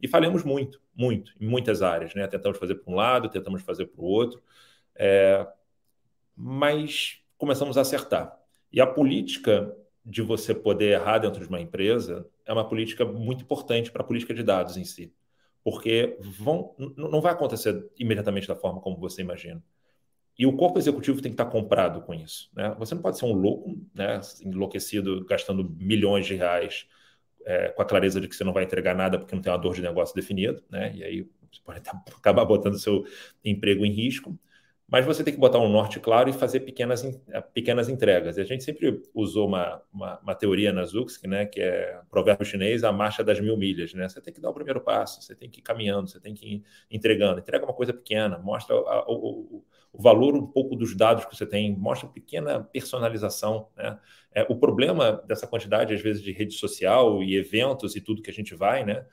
E falhamos muito, muito, em muitas áreas, né? Tentamos fazer para um lado, tentamos fazer para o outro, é... mas começamos a acertar. E a política de você poder errar dentro de uma empresa é uma política muito importante para a política de dados em si porque vão, não vai acontecer imediatamente da forma como você imagina. E o corpo executivo tem que estar comprado com isso. Né? Você não pode ser um louco, né, enlouquecido, gastando milhões de reais é, com a clareza de que você não vai entregar nada porque não tem uma dor de negócio definida, né? e aí você pode *laughs* acabar botando seu emprego em risco mas você tem que botar um norte claro e fazer pequenas, eh, pequenas entregas. E a gente sempre usou uma, uma, uma teoria na Zux, né, que é provérbio chinês, a marcha das mil milhas. Né? Você tem que dar o primeiro passo, você tem que ir caminhando, você tem que ir entregando. Entrega uma coisa pequena, mostra a, o, o, valor um pouco dos dados que você tem, mostra pequena personalização. Né? É, o problema dessa quantidade, às vezes, de rede social e eventos e tudo que a gente vai, né?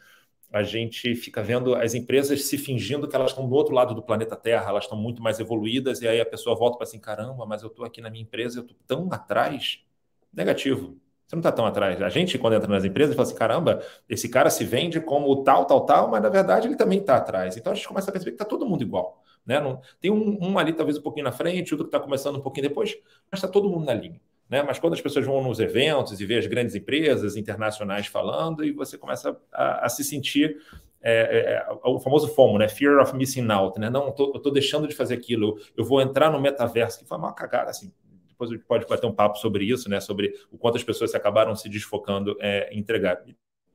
a gente fica vendo as empresas se fingindo que elas estão do outro lado do planeta Terra, elas estão muito mais evoluídas, e aí a pessoa volta para assim: caramba, mas eu estou aqui na minha empresa, eu estou tão atrás. Negativo. Você não está tão atrás. A gente, quando entra nas empresas, fala assim: caramba, esse cara se vende como tal, tal, tal, mas na verdade ele também está atrás. Então a gente começa a perceber que está todo mundo igual. Né? Não, tem um, um ali, talvez um pouquinho na frente, outro que está começando um pouquinho depois, mas está todo mundo na linha. Né? Mas quando as pessoas vão nos eventos e vê as grandes empresas internacionais falando, e você começa a, a se sentir é, é, é o famoso FOMO, né? Fear of missing out, né? Não, eu estou deixando de fazer aquilo, eu, eu, vou entrar no metaverso, que foi uma cagada, assim. Depois a gente pode bater um papo sobre isso, né? Sobre o quanto as pessoas se acabaram se desfocando é, em entregar.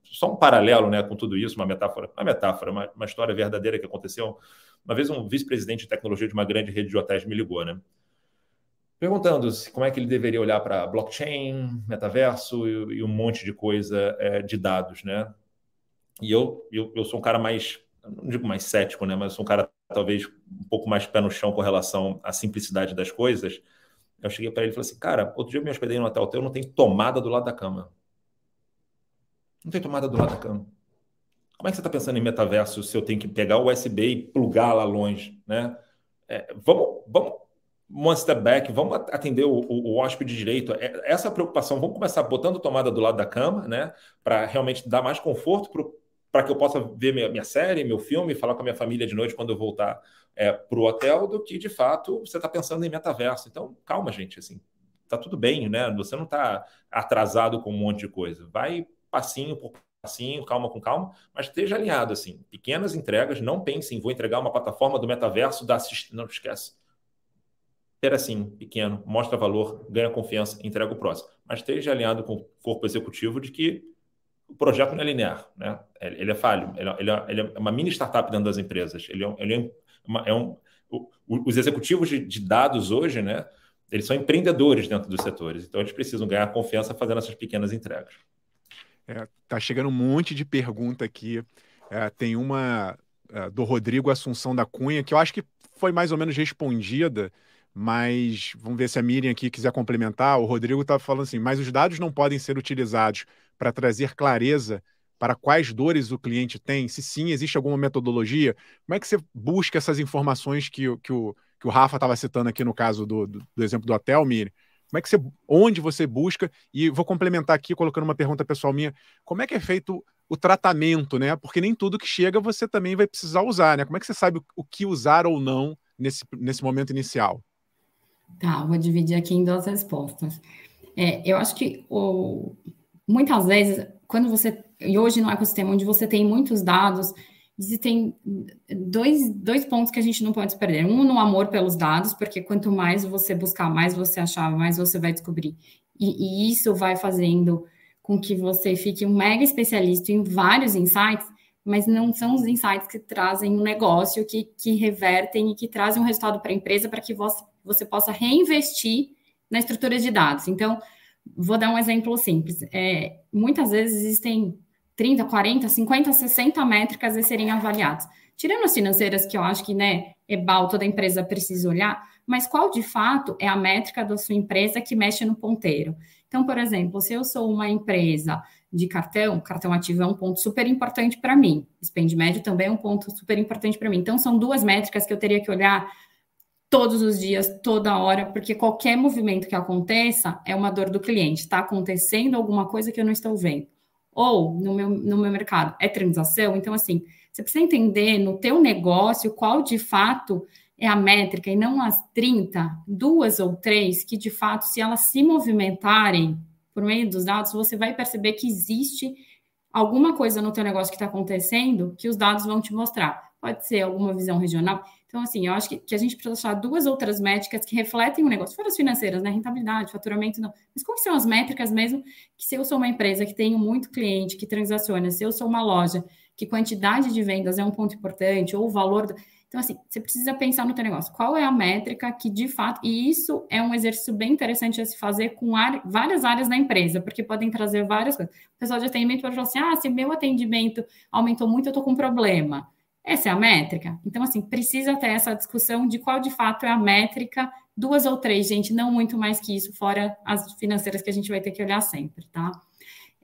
Só um paralelo, né, com tudo isso, uma metáfora, uma metáfora, uma, uma história verdadeira que aconteceu. Uma vez um vice-presidente de tecnologia de uma grande rede de hotéis me ligou, né? Perguntando como é que ele deveria olhar para blockchain, metaverso e, e, um monte de coisa é, de dados, né? E eu, eu, eu sou um cara mais, não digo mais cético, né? Mas sou um cara talvez um pouco mais pé no chão com relação à simplicidade das coisas. Eu cheguei para ele e falei assim, cara, outro dia eu me hospedei no hotel teu, não tem tomada do lado da cama. Não tem tomada do lado da cama. Como é que você está pensando em metaverso se eu tenho que pegar o USB e plugar lá longe, né? É, vamos, vamos one step back, vamos atender o, o, o hóspede direito. É, essa preocupação, vamos começar botando tomada do lado da cama, né? Para realmente dar mais conforto para que eu possa ver minha, minha, série, meu filme, falar com a minha família de noite quando eu voltar é, para o hotel, do que de fato você está pensando em metaverso. Então, calma, gente, assim, tá tudo bem, né? Você não está atrasado com um monte de coisa. Vai passinho por passinho, calma com calma, mas esteja alinhado, assim. Pequenas entregas, não pense em vou entregar uma plataforma do metaverso da assist... Não esquece ter assim, pequeno, mostra valor, ganha confiança, entrega o próximo. Mas esteja alinhado com o corpo executivo de que o projeto não é linear, né? Ele é falho, ele é, ele é uma mini startup dentro das empresas. Ele é, ele é, uma, é um, os executivos de, de, dados hoje, né? Eles são empreendedores dentro dos setores, então eles precisam ganhar confiança fazendo essas pequenas entregas. É, tá chegando um monte de pergunta aqui. É, tem uma é, do Rodrigo Assunção da Cunha que eu acho que foi mais ou menos respondida mas vamos ver se a Miriam aqui quiser complementar. O Rodrigo estava falando assim, mas os dados não podem ser utilizados para trazer clareza para quais dores o cliente tem? Se sim, existe alguma metodologia? Como é que você busca essas informações que, que, o, que o Rafa estava citando aqui no caso do, do, do, exemplo do hotel, Miriam? Como é que você, onde você busca? E vou complementar aqui colocando uma pergunta pessoal minha. Como é que é feito o tratamento, né? Porque nem tudo que chega você também vai precisar usar, né? Como é que você sabe o que usar ou não nesse, nesse momento inicial? Tá, vou dividir aqui em duas respostas. É, eu acho que o, muitas vezes, quando você. E hoje no ecossistema onde você tem muitos dados, existem dois, dois pontos que a gente não pode perder. Um no amor pelos dados, porque quanto mais você buscar, mais você achar, mais você vai descobrir. E, e isso vai fazendo com que você fique um mega especialista em vários insights, mas não são os insights que trazem um negócio, que, que revertem e que trazem um resultado para a empresa para que você você possa reinvestir na estrutura de dados. Então, vou dar um exemplo simples. É, muitas vezes existem 30, 40, 50, 60 métricas a serem avaliadas. Tirando as financeiras, que eu acho que, né, é bal, toda empresa precisa olhar, mas qual de fato é a métrica da sua empresa que mexe no ponteiro? Então, por exemplo, se eu sou uma empresa de cartão, cartão ativo é um ponto super importante para mim. Spend médio também é um ponto super importante para mim. Então, são duas métricas que eu teria que olhar todos os dias, toda hora, porque qualquer movimento que aconteça é uma dor do cliente. Está acontecendo alguma coisa que eu não estou vendo. Ou, no meu, no meu mercado, é transação. Então, assim, você precisa entender no teu negócio qual, de fato, é a métrica e não as 30, duas ou três, que, de fato, se elas se movimentarem por meio dos dados, você vai perceber que existe alguma coisa no teu negócio que está acontecendo que os dados vão te mostrar. Pode ser alguma visão regional. Então, assim, eu acho que, que a gente precisa achar duas outras métricas que refletem o negócio, fora as financeiras, né? Rentabilidade, faturamento, não. Mas como são as métricas mesmo que se eu sou uma empresa que tenho muito cliente, que transaciona, se eu sou uma loja, que quantidade de vendas é um ponto importante, ou o valor... Do então, assim, você precisa pensar no teu negócio. Qual é a métrica que, de fato, e isso é um exercício bem interessante a se fazer com área, várias áreas da empresa, porque podem trazer várias coisas. O pessoal de atendimento pode falar assim, ah, se meu atendimento aumentou muito, eu estou com problema. Essa é a métrica? Então, assim, precisa ter essa discussão de qual, de fato, é a métrica, duas ou três, gente, não muito mais que isso, fora as financeiras que a gente vai ter que olhar sempre, tá?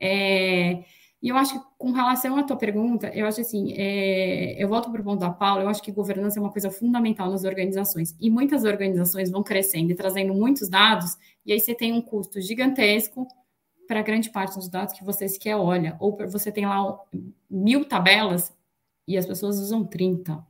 É... E eu acho que, com relação à tua pergunta, eu acho assim, é, eu volto para o ponto da Paula, eu acho que governança é uma coisa fundamental nas organizações. E muitas organizações vão crescendo e trazendo muitos dados, e aí você tem um custo gigantesco para grande parte dos dados que você sequer olha. Ou você tem lá mil tabelas e as pessoas usam 30,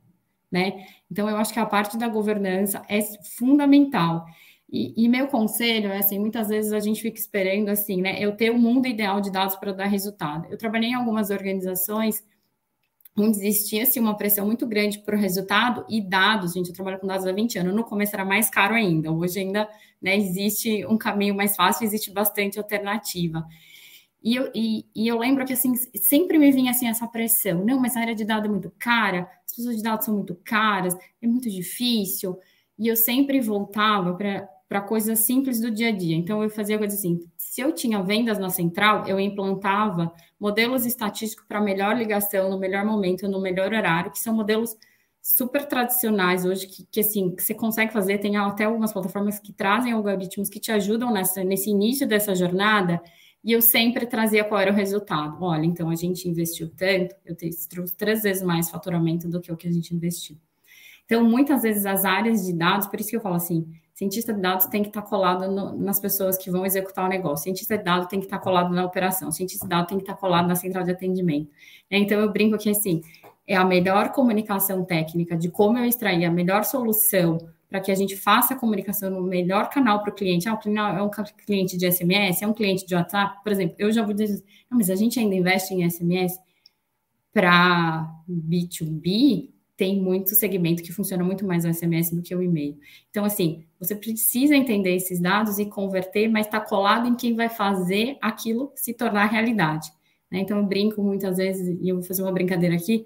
né? Então, eu acho que a parte da governança é fundamental. E, e, meu conselho é assim, muitas vezes a gente fica esperando assim, né? Eu ter o um mundo ideal de dados para dar resultado. Eu trabalhei em algumas organizações onde existia assim, uma pressão muito grande para o resultado e dados, gente, eu trabalho com dados há 20 anos, no começo era mais caro ainda, hoje ainda né, existe um caminho mais fácil, existe bastante alternativa. E eu, e, e eu lembro que assim, sempre me vinha assim essa pressão, não, mas a área de dados é muito cara, as pessoas de dados são muito caras, é muito difícil, e eu sempre voltava para para coisas simples do dia a dia. Então, eu fazia coisas assim: se eu tinha vendas na central, eu implantava modelos estatísticos para melhor ligação, no melhor momento, no melhor horário, que são modelos super tradicionais hoje, que, que assim, que você consegue fazer. Tem até algumas plataformas que trazem algoritmos que te ajudam nessa, nesse início dessa jornada. E eu sempre trazia qual era o resultado. Olha, então a gente investiu tanto, eu trouxe três vezes mais faturamento do que o que a gente investiu. Então, muitas vezes as áreas de dados, por isso que eu falo assim, Cientista de dados tem que estar colado no, nas pessoas que vão executar o negócio. Cientista de dados tem que estar colado na operação. Cientista de dados tem que estar colado na central de atendimento. Né? Então, eu brinco que, assim, é a melhor comunicação técnica de como eu extrair a melhor solução para que a gente faça a comunicação no melhor canal para o cliente. Ah, o é um cliente de SMS, é um cliente de WhatsApp. Por exemplo, eu já vou dizer, mas a gente ainda investe em SMS para B2B, tem muito segmento que funciona muito mais o SMS do que o e-mail. Então, assim, você precisa entender esses dados e converter, mas está colado em quem vai fazer aquilo se tornar realidade. Né? Então, eu brinco muitas vezes, e eu vou fazer uma brincadeira aqui.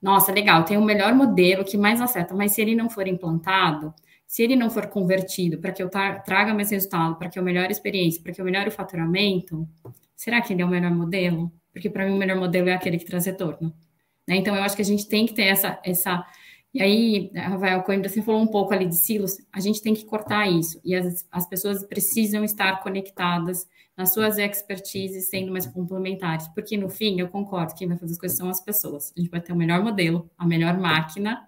Nossa, legal, tem o melhor modelo que mais acerta, mas se ele não for implantado, se ele não for convertido para que eu traga mais resultado, para que eu melhore a experiência, para que eu melhore o faturamento, será que ele é o melhor modelo? Porque para mim o melhor modelo é aquele que traz retorno. Né? Então, eu acho que a gente tem que ter essa. essa e aí, Rafael Coimbra, você falou um pouco ali de silos, a gente tem que cortar isso. E as, as pessoas precisam estar conectadas nas suas expertises, sendo mais complementares. Porque, no fim, eu concordo, quem vai fazer as coisas são as pessoas. A gente vai ter o melhor modelo, a melhor máquina,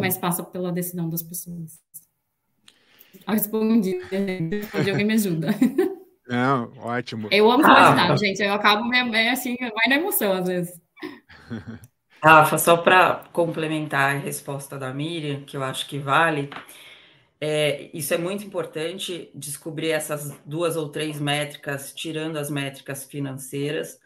mas passa pela decisão das pessoas. Eu respondi, respondi alguém me ajuda. Não, ótimo. Eu amo ah, gente. Eu acabo é assim, vai na emoção às vezes. Rafa, só para complementar a resposta da Miriam, que eu acho que vale, é, isso é muito importante, descobrir essas duas ou três métricas, tirando as métricas financeiras,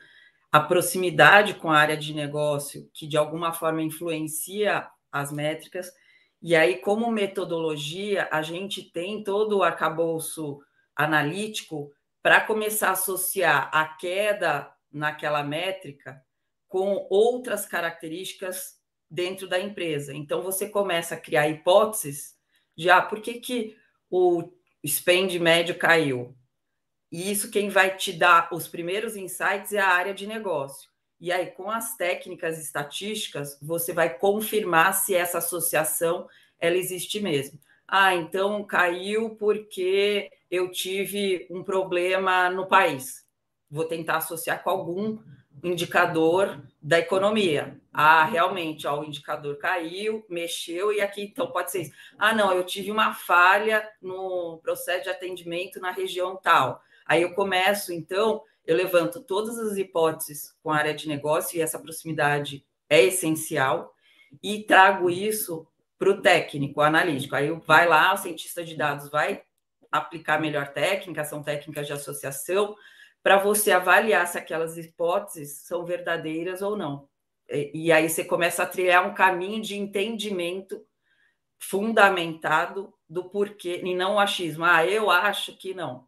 a proximidade com a área de negócio, que de alguma forma influencia as métricas, e aí, como metodologia, a gente tem todo o arcabouço analítico para começar a associar a queda naquela métrica com outras características dentro da empresa. Então, você começa a criar hipóteses de, ah, por que, que o spend médio caiu? E isso quem vai te dar os primeiros insights é a área de negócio. E aí, com as técnicas estatísticas, você vai confirmar se essa associação ela existe mesmo. Ah, então caiu porque eu tive um problema no país. Vou tentar associar com algum indicador da economia. Ah, realmente, ó, o indicador caiu, mexeu, e aqui então pode ser isso. Ah, não, eu tive uma falha no processo de atendimento na região tal. Aí eu começo, então, eu levanto todas as hipóteses com a área de negócio, e essa proximidade é essencial, e trago isso para o técnico, analítico. Aí vai lá, o cientista de dados vai aplicar melhor técnica, são técnicas de associação, para você avaliar se aquelas hipóteses são verdadeiras ou não. E, e aí você começa a trilhar um caminho de entendimento fundamentado do porquê, e não o achismo. Ah, eu acho que não.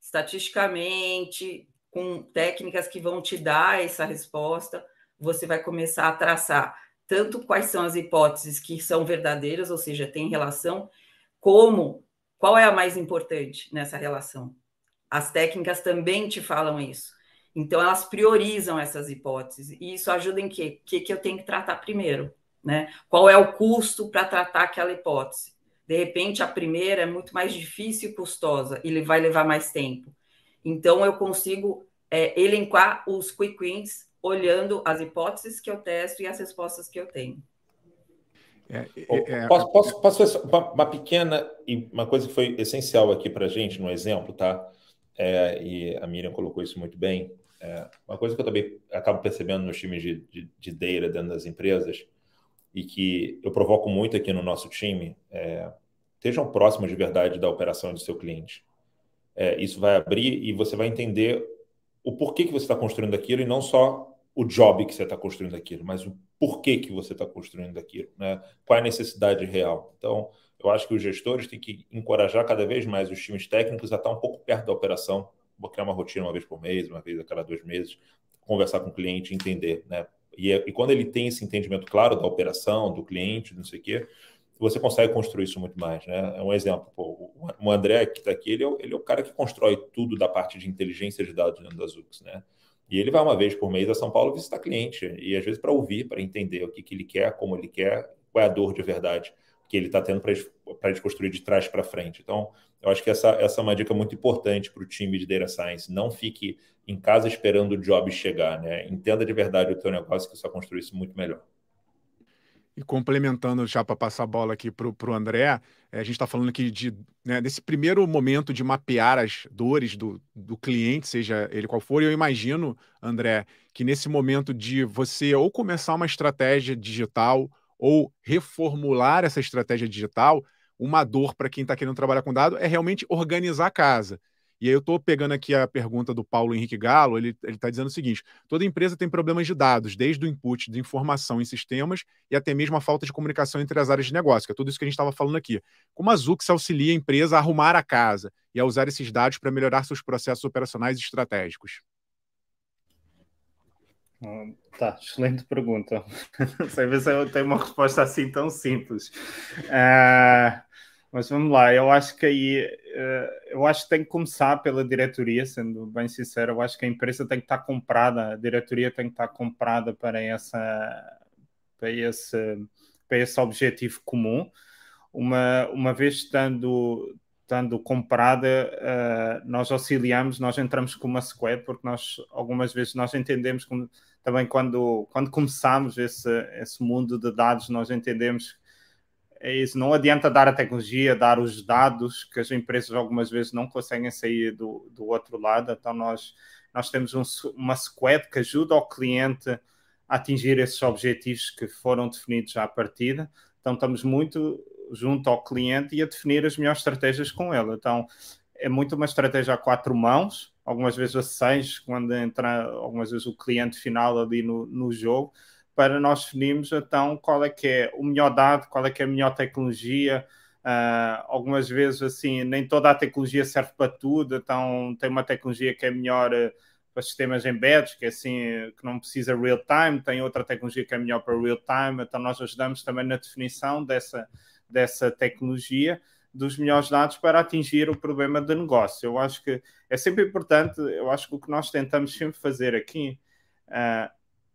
Estatisticamente, com técnicas que vão te dar essa resposta, você vai começar a traçar tanto quais são as hipóteses que são verdadeiras, ou seja, tem relação, como qual é a mais importante nessa relação. As técnicas também te falam isso. Então, elas priorizam essas hipóteses. E isso ajuda em quê? O que, que eu tenho que tratar primeiro? Né? Qual é o custo para tratar aquela hipótese? De repente, a primeira é muito mais difícil e custosa, e vai levar mais tempo. Então, eu consigo é, elencar os quick wins olhando as hipóteses que eu testo e as respostas que eu tenho. É, é, é posso, posso, posso fazer uma, uma, pequena e uma coisa que foi essencial aqui para a gente no exemplo, tá? É, e a Miriam colocou isso muito bem. É, uma coisa que eu também acabo percebendo nos times de, de, de data dentro das empresas e que eu provoco muito aqui no nosso time, é, estejam próximos de verdade da operação do seu cliente. isso vai abrir e você vai entender o porquê que você está construindo aquilo e não só o job que você está construindo aquilo, mas o porquê que você está construindo aquilo, né? Qual é a necessidade real? Então, eu acho que os gestores têm que encorajar cada vez mais os times técnicos a estar um pouco perto da operação, vou criar uma rotina uma vez por mês, uma vez a cada dois meses, conversar com o cliente, entender, né? E, e quando ele tem esse entendimento claro da operação, do cliente, não sei o quê, você consegue construir isso muito mais, né? É um exemplo, pô, o André que está aqui, ele é, ele é o cara que constrói tudo da parte de inteligência de dados dentro da Zux, né? E ele vai uma vez por mês a São Paulo visitar cliente, e às vezes para ouvir, para entender o que, que ele quer, como ele quer, qual é a dor de verdade que ele está tendo para desconstruir de trás para frente. Então, eu acho que essa, essa é uma dica muito importante para o time de Data Science. Não fique em casa esperando o job chegar, né? Entenda de verdade o teu negócio que vai construir isso muito melhor. E complementando já para passar a bola aqui para o André, é, a gente está falando aqui de, né, desse primeiro momento de mapear as dores do, do cliente, seja ele qual for, e eu imagino, André, que nesse momento de você ou começar uma estratégia digital ou reformular essa estratégia digital, uma dor para quem está querendo trabalhar com dado é realmente organizar a casa. E aí eu estou pegando aqui a pergunta do Paulo Henrique Galo, ele está dizendo o seguinte: toda empresa tem problemas de dados, desde o input de informação em sistemas e até mesmo a falta de comunicação entre as áreas de negócio, que é tudo isso que a gente estava falando aqui. Como a Zux auxilia a empresa a arrumar a casa e a usar esses dados para melhorar seus processos operacionais e estratégicos? Tá, excelente pergunta. Não *laughs* sei ver se eu tenho uma resposta assim tão simples. Uh, mas vamos lá, eu acho que aí uh, eu acho que tem que começar pela diretoria, sendo bem sincero, eu acho que a empresa tem que estar comprada, a diretoria tem que estar comprada para essa para esse, para esse objetivo comum. Uma, uma vez estando, estando comprada, uh, nós auxiliamos, nós entramos com uma squad, porque nós algumas vezes nós entendemos como, também quando, quando começamos esse, esse mundo de dados, nós entendemos é isso, não adianta dar a tecnologia, dar os dados, que as empresas algumas vezes não conseguem sair do, do outro lado, então nós, nós temos um, uma squad que ajuda o cliente a atingir esses objetivos que foram definidos à partida, então estamos muito junto ao cliente e a definir as melhores estratégias com ele, então é muito uma estratégia a quatro mãos, algumas vezes a seis, quando entra algumas vezes o cliente final ali no, no jogo, para nós definirmos então qual é que é o melhor dado, qual é que é a melhor tecnologia. Uh, algumas vezes assim, nem toda a tecnologia serve para tudo, então tem uma tecnologia que é melhor uh, para sistemas embedded, que é assim, que não precisa real time, tem outra tecnologia que é melhor para real time, então nós ajudamos também na definição dessa, dessa tecnologia dos melhores dados para atingir o problema de negócio. Eu acho que é sempre importante, eu acho que o que nós tentamos sempre fazer aqui uh,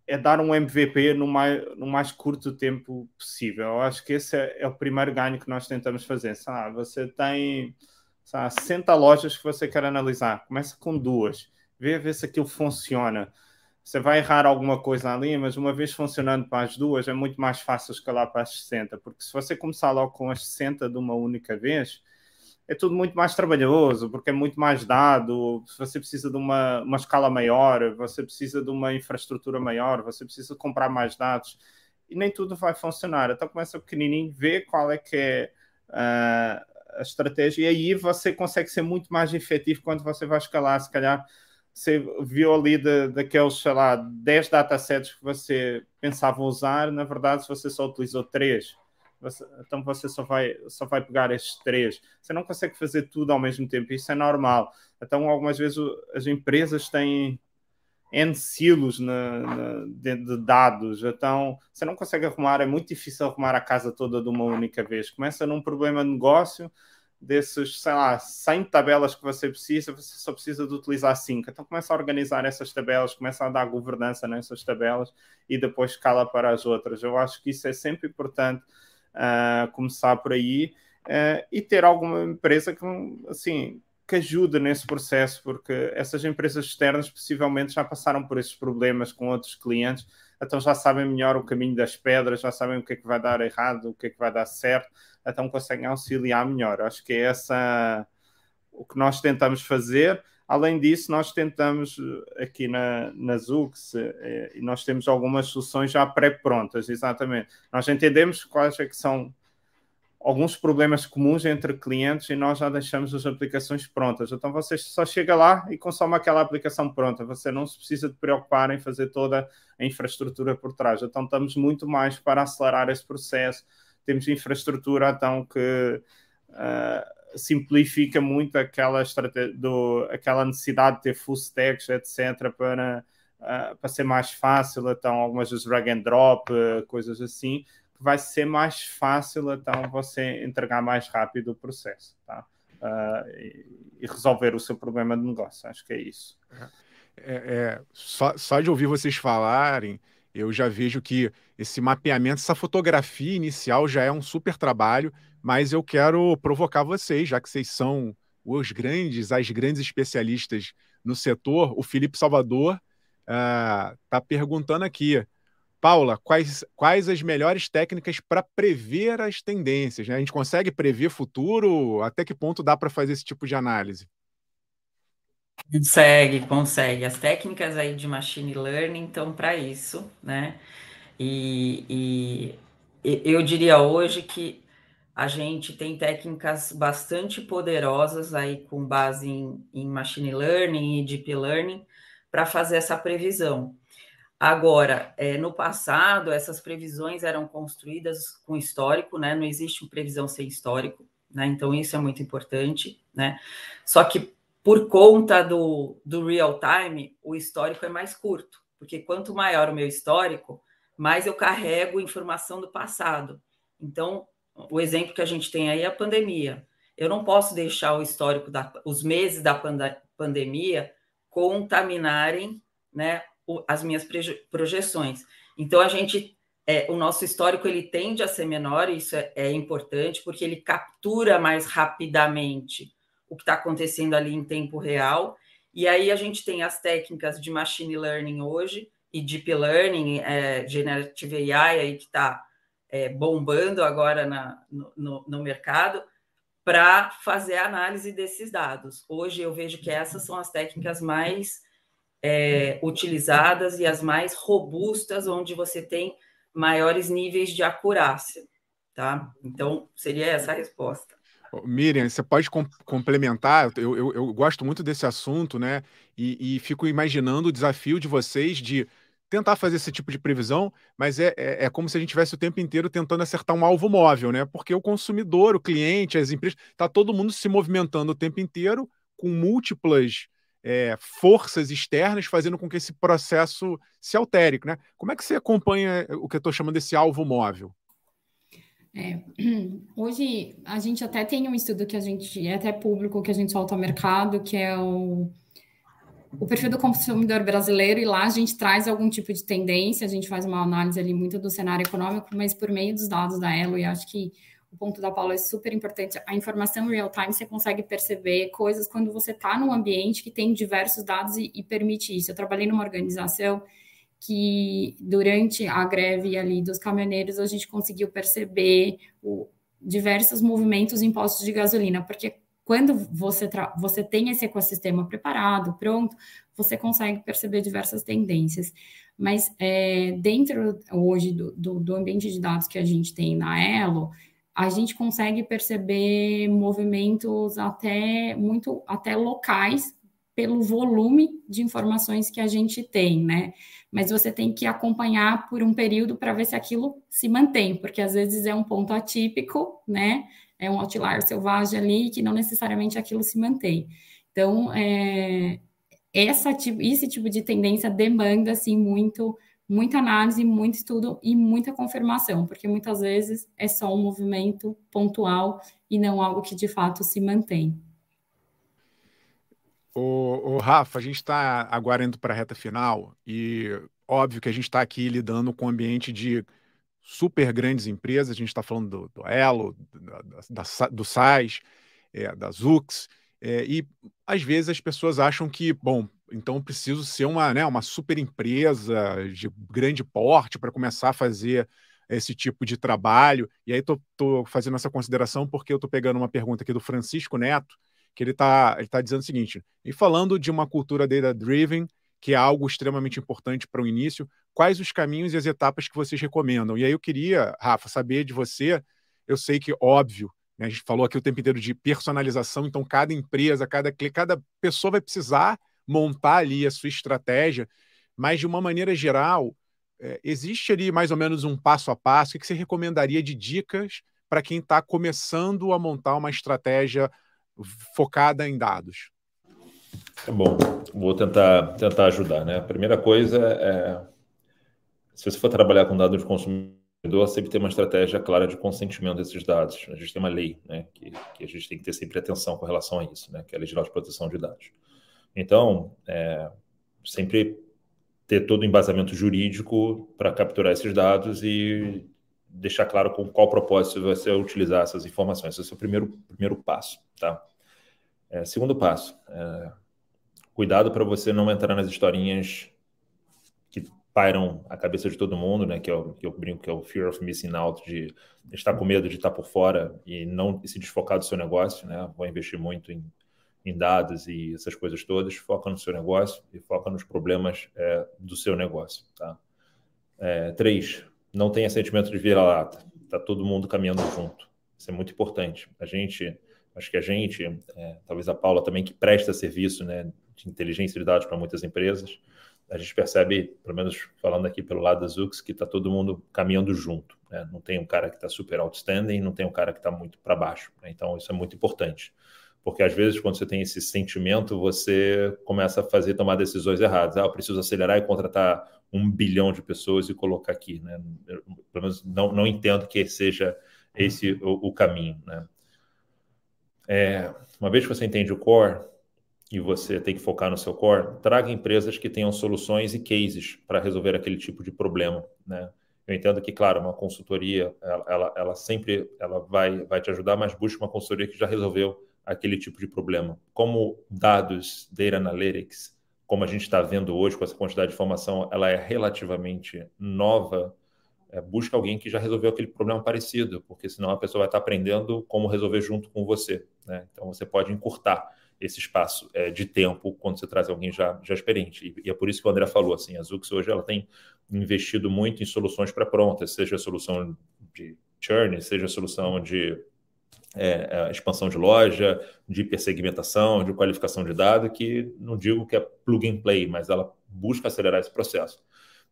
é dar um MVP no mais, no mais curto tempo possível. Eu acho que esse é, é o primeiro ganho que nós tentamos fazer. Sabe? Você tem sabe, 60 lojas que você quer analisar, começa com duas, vê, vê se aquilo funciona. Você vai errar alguma coisa ali, mas uma vez funcionando para as duas, é muito mais fácil escalar para as 60, porque se você começar logo com as 60 de uma única vez, é tudo muito mais trabalhoso, porque é muito mais dado, você precisa de uma, uma escala maior, você precisa de uma infraestrutura maior, você precisa comprar mais dados, e nem tudo vai funcionar. Então começa pequenininho, vê qual é que é uh, a estratégia, e aí você consegue ser muito mais efetivo quando você vai escalar, se calhar você viu ali de, daqueles, sei lá, 10 datasets que você pensava usar, na verdade, você só utilizou 3 você, então você só vai, só vai pegar estes três. Você não consegue fazer tudo ao mesmo tempo, isso é normal. Então, algumas vezes as empresas têm N silos na, na, de, de, dados, então você não consegue arrumar, é muito difícil arrumar a casa toda de uma única vez. Começa num problema de negócio, desses, sei lá, 100 tabelas que você precisa, você só precisa de utilizar 5. Então começa a organizar essas tabelas, começa a dar governança nessas tabelas e depois escala para as outras. Eu acho que isso é sempre importante uh, começar por aí uh, e ter alguma empresa que, assim, que ajude nesse processo, porque essas empresas externas possivelmente já passaram por esses problemas com outros clientes, então já sabem melhor o caminho das pedras, já sabem o que é que vai dar errado, o que é que vai dar certo, então conseguem auxiliar melhor. Acho que é essa o que nós tentamos fazer. Além disso, nós tentamos aqui na, na Zux, eh, nós temos algumas soluções já pré-prontas, exatamente. Nós entendemos quais é que são alguns problemas comuns entre clientes e nós já deixamos as aplicações prontas. Então você só chega lá e consome aquela aplicação pronta. Você não se precisa de preocupar em fazer toda a infraestrutura por trás. Então estamos muito mais para acelerar esse processo. Temos infraestrutura então que uh, simplifica muito aquela, do, aquela necessidade de ter full stacks, etc., para, uh, para ser mais fácil. Então, algumas vezes drag and drop, uh, coisas assim, vai ser mais fácil, então, você entregar mais rápido o processo, tá? Uh, e, e, resolver o seu problema de negócio. Acho que é isso. É, é, só, só de ouvir vocês falarem, eu já vejo que esse mapeamento, essa fotografia inicial já é um super trabalho mas eu quero provocar vocês, já que vocês são os grandes, as grandes especialistas no setor. O Felipe Salvador está uh, perguntando aqui, Paula, quais, quais as melhores técnicas para prever as tendências? Né? A gente consegue prever futuro? Até que ponto dá para fazer esse tipo de análise? Consegue, consegue. As técnicas aí de machine learning estão para isso, né? E, e eu diria hoje que a gente tem técnicas bastante poderosas aí com base em, em machine learning e deep learning para fazer essa previsão. Agora, é, no passado, essas previsões eram construídas com histórico, né? Não existe previsão sem histórico, né? Então, isso é muito importante, né? Só que por conta do, do real time, o histórico é mais curto, porque quanto maior o meu histórico, mais eu carrego informação do passado. Então, o exemplo que a gente tem aí é a pandemia. Eu não posso deixar o histórico da, os meses da pandemia contaminarem, né, as minhas projeções. Então a gente, é, o nosso histórico ele tende a ser menor, isso é, é importante porque ele captura mais rapidamente o que está acontecendo ali em tempo real. E aí a gente tem as técnicas de machine learning hoje e deep learning, é, generative AI aí que está é, bombando agora na, no, no mercado para fazer a análise desses dados. Hoje eu vejo que essas são as técnicas mais é, utilizadas e as mais robustas, onde você tem maiores níveis de acurácia, tá? Então, seria essa a resposta. Miriam, você pode com complementar? Eu, eu, eu, gosto muito desse assunto, né? E, e, fico imaginando o desafio de vocês de tentar fazer esse tipo de previsão, mas é, é, é, como se a gente tivesse o tempo inteiro tentando acertar um alvo móvel, né? Porque o consumidor, o cliente, as empresas, está todo mundo se movimentando o tempo inteiro com múltiplas é, forças externas fazendo com que esse processo se altere, né? Como é que você acompanha o que eu estou chamando desse alvo móvel? É, *clears throat* hoje a gente até tem um estudo que a gente é até público que a gente solta ao mercado, que é o o perfil do consumidor brasileiro e lá a gente traz algum tipo de tendência, a gente faz uma análise ali muito do cenário econômico, mas por meio dos dados da Elo, e acho que o ponto da Paula é super importante. A informação real time você consegue perceber coisas quando você está num ambiente que tem diversos dados e, e, permite isso. Eu trabalhei numa organização que durante a greve ali dos caminhoneiros a gente conseguiu perceber o, diversos movimentos em postos de gasolina, porque quando você, você tem esse ecossistema preparado, pronto, você consegue perceber diversas tendências. Mas é, dentro hoje do, do, do, ambiente de dados que a gente tem na Elo, a gente consegue perceber movimentos até muito até locais pelo volume de informações que a gente tem, né? Mas você tem que acompanhar por um período para ver se aquilo se mantém, porque às vezes é um ponto atípico, né? É um outlier selvagem ali que não necessariamente aquilo se mantém. Então, é, essa, esse tipo de tendência demanda assim muito muita análise, muito estudo e muita confirmação, porque muitas vezes é só um movimento pontual e não algo que de fato se mantém. O, o Rafa, a gente está agora indo para a reta final e óbvio que a gente está aqui lidando com um ambiente de super grandes empresas, a gente está falando do, do Elo, da, da, do SAIS, é, da Zux, é, e às vezes as pessoas acham que, bom, então preciso ser uma, né, uma super empresa de grande porte para começar a fazer esse tipo de trabalho. E aí estou fazendo essa consideração porque eu estou pegando uma pergunta aqui do Francisco Neto, que ele está ele tá dizendo o seguinte: e falando de uma cultura data-driven, que é algo extremamente importante para o início, quais os caminhos e as etapas que vocês recomendam? E aí eu queria, Rafa, saber de você. Eu sei que, óbvio, né, a gente falou aqui o tempo inteiro de personalização, então cada empresa, cada, cada pessoa vai precisar montar ali a sua estratégia, mas de uma maneira geral, é, existe ali mais ou menos um passo a passo o que você recomendaria de dicas para quem está começando a montar uma estratégia focada em dados? Tá bom, vou tentar, tentar ajudar. Né? A primeira coisa é, se você for trabalhar com dados de consumidor, sempre tem uma estratégia clara de consentimento desses dados. A gente tem uma lei né, que, que a gente tem que ter sempre atenção com relação a isso, né, que é a Lei Geral de Proteção de Dados. Então, é, sempre ter todo o embasamento jurídico para capturar esses dados e deixar claro com qual propósito você vai utilizar essas informações. Esse é o primeiro, primeiro passo. Tá? É, segundo passo, é, cuidado para você não entrar nas historinhas que pairam a cabeça de todo mundo, né? Que, é o, que eu brinco que é o fear of missing out, de estar com medo de estar por fora e não se desfocar do seu negócio, né? Vou investir muito em, em dados e essas coisas todas. Foca no seu negócio e foca nos problemas é, do seu negócio, tá? É, três, não tenha sentimento de vira-lata. Tá todo mundo caminhando junto. Isso é muito importante. A gente Acho que a gente, é, talvez a Paula também, que presta serviço né, de inteligência de dados para muitas empresas, a gente percebe, pelo menos falando aqui pelo lado da Zux, que está todo mundo caminhando junto. Né? Não tem um cara que está super outstanding, não tem um cara que está muito para baixo. Né? Então, isso é muito importante. Porque às vezes, quando você tem esse sentimento, você começa a fazer tomar decisões erradas. Ah, eu preciso acelerar e contratar um bilhão de pessoas e colocar aqui. Né? Eu, pelo menos não, não entendo que seja esse o, o caminho. Né? É, uma vez que você entende o core e você tem que focar no seu core, traga empresas que tenham soluções e cases para resolver aquele tipo de problema, né? Eu entendo que, claro, uma consultoria, ela, ela, ela, sempre ela vai, vai te ajudar, mas busca uma consultoria que já resolveu aquele tipo de problema. Como dados, data analytics, como a gente está vendo hoje com essa quantidade de informação, ela é relativamente nova é, busca alguém que já resolveu aquele problema parecido, porque senão a pessoa vai estar aprendendo como resolver junto com você. Né? Então você pode encurtar esse espaço é, de tempo quando você traz alguém já, já experiente. E, e, é por isso que o André falou, assim, a Zux hoje ela tem investido muito em soluções para prontas, seja a solução de churn, seja a solução de é, é expansão de loja, de hipersegmentação, de qualificação de dado, que não digo que é plug and play, mas ela busca acelerar esse processo.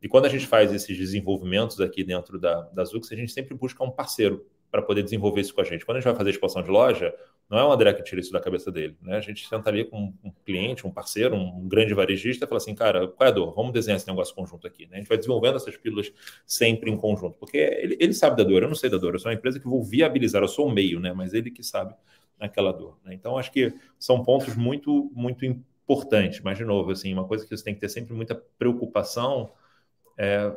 E quando a gente faz esses desenvolvimentos aqui dentro da, da Zux, a gente sempre busca um parceiro para poder desenvolver isso com a gente. Quando a gente vai fazer expansão de loja, não é o André que tira isso da cabeça dele. Né? A gente senta ali com um cliente, um parceiro, um grande varejista e fala assim, cara, qual é a dor? Vamos desenhar esse negócio conjunto aqui. Né? A gente vai desenvolvendo essas pílulas sempre em conjunto, porque ele, ele sabe da dor, eu não sei da dor, eu sou uma empresa que vou viabilizar, eu sou o meio, né? mas ele que sabe aquela dor. Né? Então, acho que são pontos muito, muito importante, mas de novo, assim, uma coisa que você tem que ter sempre muita preocupação é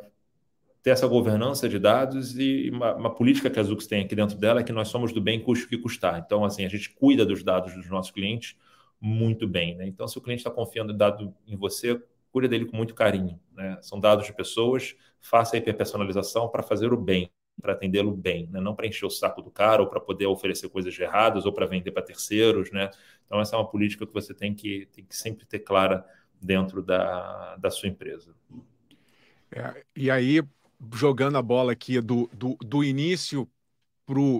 ter essa governança de dados e uma, uma, política que a Zux tem aqui dentro dela é que nós somos do bem custo que custar. Então, assim, a gente cuida dos dados dos nossos clientes muito bem, né? Então, se o cliente está confiando em dado em você, cuida dele com muito carinho, né? São dados de pessoas, faça a hiperpersonalização para fazer o bem, para atendê-lo bem, né? não para encher o saco do cara ou para poder oferecer coisas erradas ou para vender para terceiros, né? Então essa é uma política que você tem que, tem que sempre ter clara dentro da, da sua empresa. É, e aí, jogando a bola aqui do, do, do início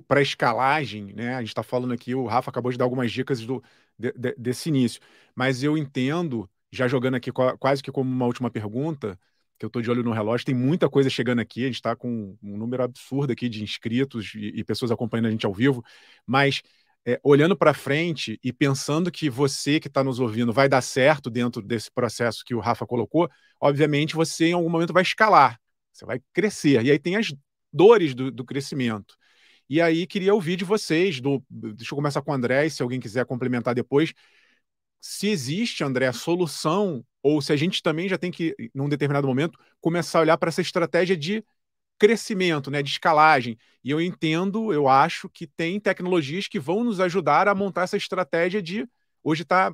para a escalagem, né? A gente está falando aqui, o Rafa acabou de dar algumas dicas do, de, de, desse início, mas eu entendo, já jogando aqui quase que como uma última pergunta, que eu estou de olho no relógio, tem muita coisa chegando aqui, a gente está com um número absurdo aqui de inscritos e, e pessoas acompanhando a gente ao vivo, mas é, olhando para frente e pensando que você que está nos ouvindo vai dar certo dentro desse processo que o Rafa colocou, obviamente você em algum momento vai escalar, você vai crescer. E aí tem as dores do, do crescimento. E aí queria ouvir de vocês, do, deixa eu começar com o André, se alguém quiser complementar depois, se existe, André, a solução, ou se a gente também já tem que, num determinado momento, começar a olhar para essa estratégia de crescimento, né, de escalagem. E eu entendo, eu acho que tem tecnologias que vão nos ajudar a montar essa estratégia de. Hoje está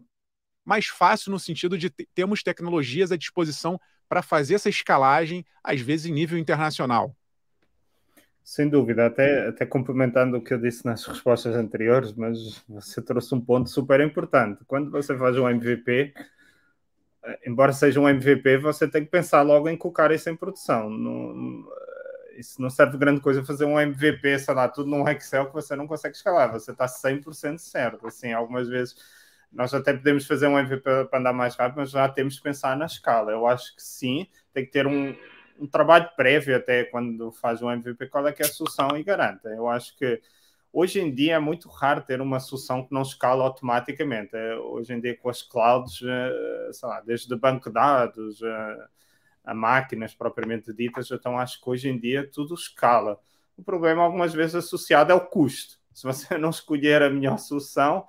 mais fácil no sentido de termos tecnologias à disposição para fazer essa escalagem, às vezes em nível internacional. Sem dúvida, até, até complementando o que eu disse nas respostas anteriores, mas você trouxe um ponto super importante. Quando você faz um MVP, eh, embora seja um MVP, você tem que pensar logo em colocar isso em produção. Não, isso não serve grande coisa fazer um MVP, sei lá, tudo num Excel que você não consegue escalar. Você está 100% certo. Assim, algumas vezes nós até podemos fazer um MVP para andar mais rápido, mas já temos que pensar na escala. Eu acho que sim, tem que ter um, um trabalho prévio até quando faz um MVP, qual é que é a solução e garanta. Eu acho que hoje em dia é muito raro ter uma solução que não escala automaticamente. É, hoje em dia com as clouds, eh, sei lá, desde banco de dados a, a máquinas propriamente ditas, então acho que hoje em dia tudo escala. O problema algumas vezes associado é o custo. Se você *laughs* não escolher a melhor solução,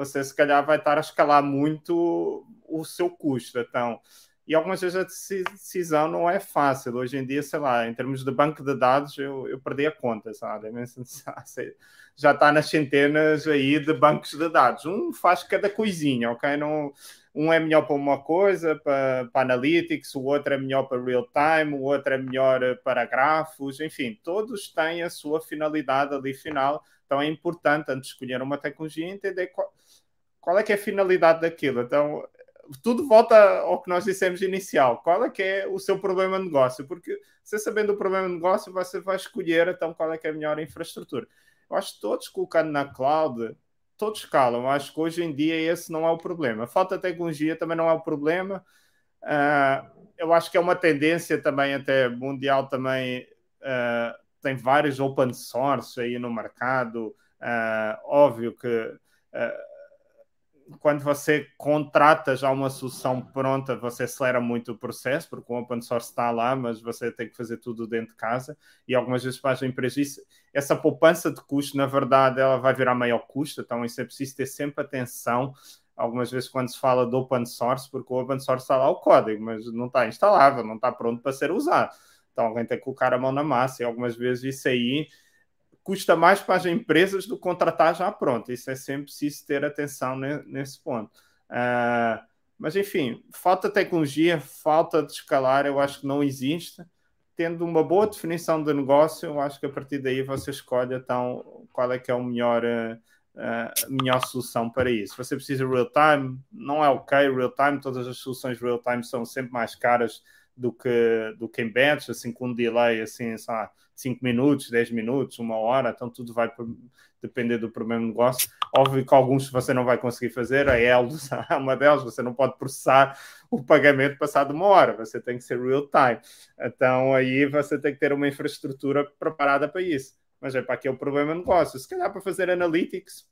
você se calhar vai estar a escalar muito o seu custo. Então, e algumas vezes a decisão não é fácil. Hoje em dia, sei lá, em termos de banco de dados, eu, eu perdi a conta, sabe? *laughs* Já está nas centenas aí de bancos de dados. Um faz cada coisinha, ok? Não, um é melhor para uma coisa, para, para analytics, o outro é melhor para real time, o outro é melhor para grafos, enfim, todos têm a sua finalidade ali final. Então é importante, antes de escolher uma tecnologia, entender qual, qual é que é a finalidade daquilo. Então, tudo volta ao que nós dissemos inicial. Qual é que é o seu problema de negócio? Porque você sabendo o problema de negócio, você vai escolher então qual é que é a melhor infraestrutura. Eu acho que todos colocando na cloud, todos escalam. Eu acho que hoje em dia esse não é o problema. Falta tecnologia também não é o problema. Uh, eu acho que é uma tendência também até mundial também. Uh, tem vários open source aí no mercado. Uh, óbvio que quando você contrata já uma solução pronta, você acelera muito o processo, porque o open source está lá, mas você tem que fazer tudo dentro de casa. E algumas vezes faz a empresa isso. Essa poupança de custo, na verdade, ela vai virar maior custo, então isso é preciso ter sempre atenção. Algumas vezes, quando se fala de open source, porque o open source está lá o código, mas não está instalável, não está pronto para ser usado. Então alguém tem que colocar a mão na massa, e algumas vezes isso aí custa mais para as empresas do que contratar já pronto. Isso é sempre preciso ter atenção nesse ponto. Uh, mas, enfim, falta tecnologia, falta de escalar, eu acho que não existe. Tendo uma boa definição de negócio, eu acho que a partir daí você escolhe então qual é que é o melhor, uh, melhor solução para isso. Você precisa real time, não é ok, real time, todas as soluções real time são sempre mais caras do que, do que em batch, assim com um delay assim, sei lá, 5 minutos, 10 minutos, uma hora, então tudo vai depender do primeiro negócio. Óbvio que alguns você não vai conseguir fazer, a Eldos *laughs* é uma delas, você não pode processar o pagamento passado uma hora, você tem que ser real time. Então aí você tem que ter uma infraestrutura preparada para isso. Mas é para que é o problema do negócio. Se calhar para fazer analytics,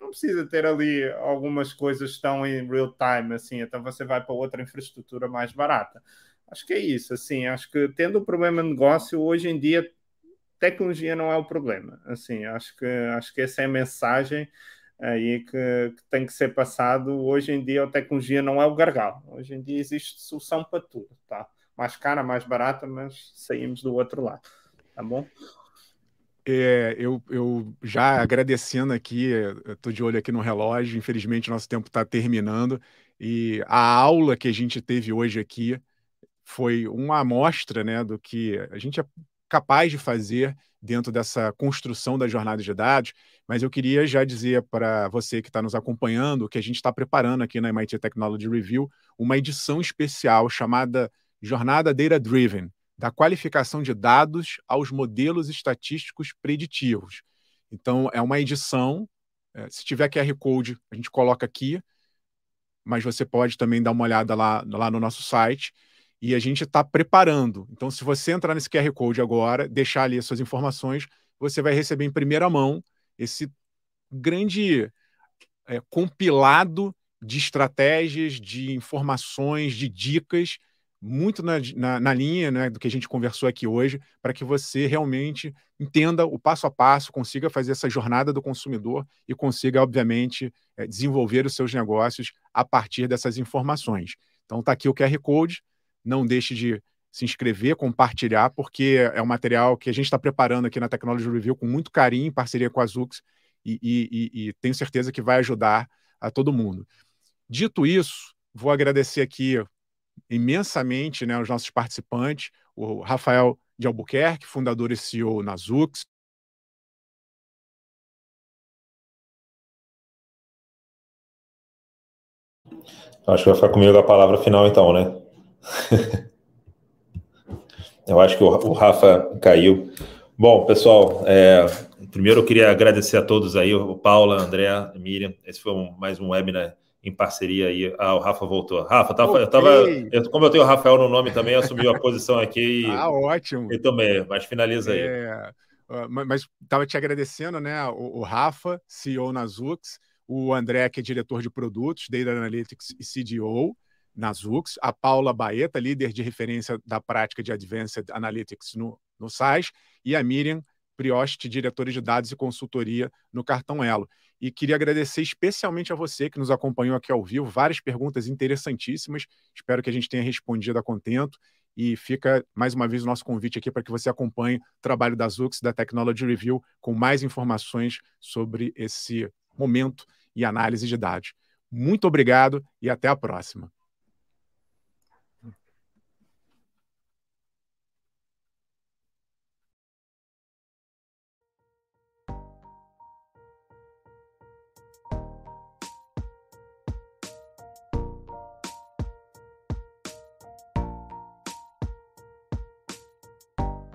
não precisa ter ali algumas coisas estão em real time, assim, então você vai para outra infraestrutura mais barata. Acho que é isso, assim, acho que tendo o problema de negócio, hoje em dia tecnologia não é o problema. Assim, acho que, acho que essa é a mensagem. aí que, que, tem que ser passado. Hoje em dia a tecnologia não é o gargalo. Hoje em dia existe solução para tudo, tá? Mais cara, mais barata, mas saímos do outro lado, tá bom? É, eu, eu, já agradecendo aqui, estou de olho aqui no relógio, infelizmente nosso tempo está terminando, e a aula que a gente teve hoje aqui foi uma amostra né, do que a gente é capaz de fazer dentro dessa construção da jornada de dados, mas eu queria já dizer para você que está nos acompanhando que a gente está preparando aqui na MIT Technology Review uma edição especial chamada Jornada Data Driven, da qualificação de dados aos modelos estatísticos preditivos. Então, é uma edição. É, se tiver QR Code, a gente coloca aqui, mas você pode também dar uma olhada lá, lá no nosso site. E a gente está preparando. Então, se você entrar nesse QR Code agora, deixar ali as suas informações, você vai receber em primeira mão esse grande é, compilado de estratégias, de informações, de dicas muito na, na, na linha né, do que a gente conversou aqui hoje, para que você realmente entenda o passo a passo, consiga fazer essa jornada do consumidor e consiga, obviamente, é, desenvolver os seus negócios a partir dessas informações. Então, está aqui o QR Code. Não deixe de se inscrever, compartilhar, porque é um material que a gente está preparando aqui na Technology Review com muito carinho, em parceria com a Zux, e, e, e, tenho certeza que vai ajudar a todo mundo. Dito isso, vou agradecer aqui imensamente né, os nossos participantes, o Rafael de Albuquerque, fundador e CEO na Zux, Acho que vai ficar comigo a palavra final, então, né? *laughs* eu acho que o Rafa caiu. Bom, pessoal, é, primeiro eu queria agradecer a todos aí, o Paula, André, Miriam. Esse foi um, mais um webinar em parceria aí. Ah, o Rafa voltou. Rafa, tava, okay. eu tava, eu, como eu tenho o Rafael no nome também, assumiu a posição aqui. E, *laughs* ah, ótimo. E também, mas finaliza aí. É, mas estava te agradecendo, né? O, o, Rafa, CEO na Zux, o André, que é diretor de produtos, Data Analytics e CDO na Zux, a Paula Baeta, líder de referência da prática de Advanced Analytics no, no SAIS, e a Miriam Prioste, diretora de dados e consultoria no Cartão Elo. E queria agradecer especialmente a você que nos acompanhou aqui ao vivo, várias perguntas interessantíssimas. Espero que a gente tenha respondido a contento. E fica mais uma vez o nosso convite aqui para que você acompanhe o trabalho da Zux, da Technology Review, com mais informações sobre esse momento e análise de dados. Muito obrigado e até a próxima.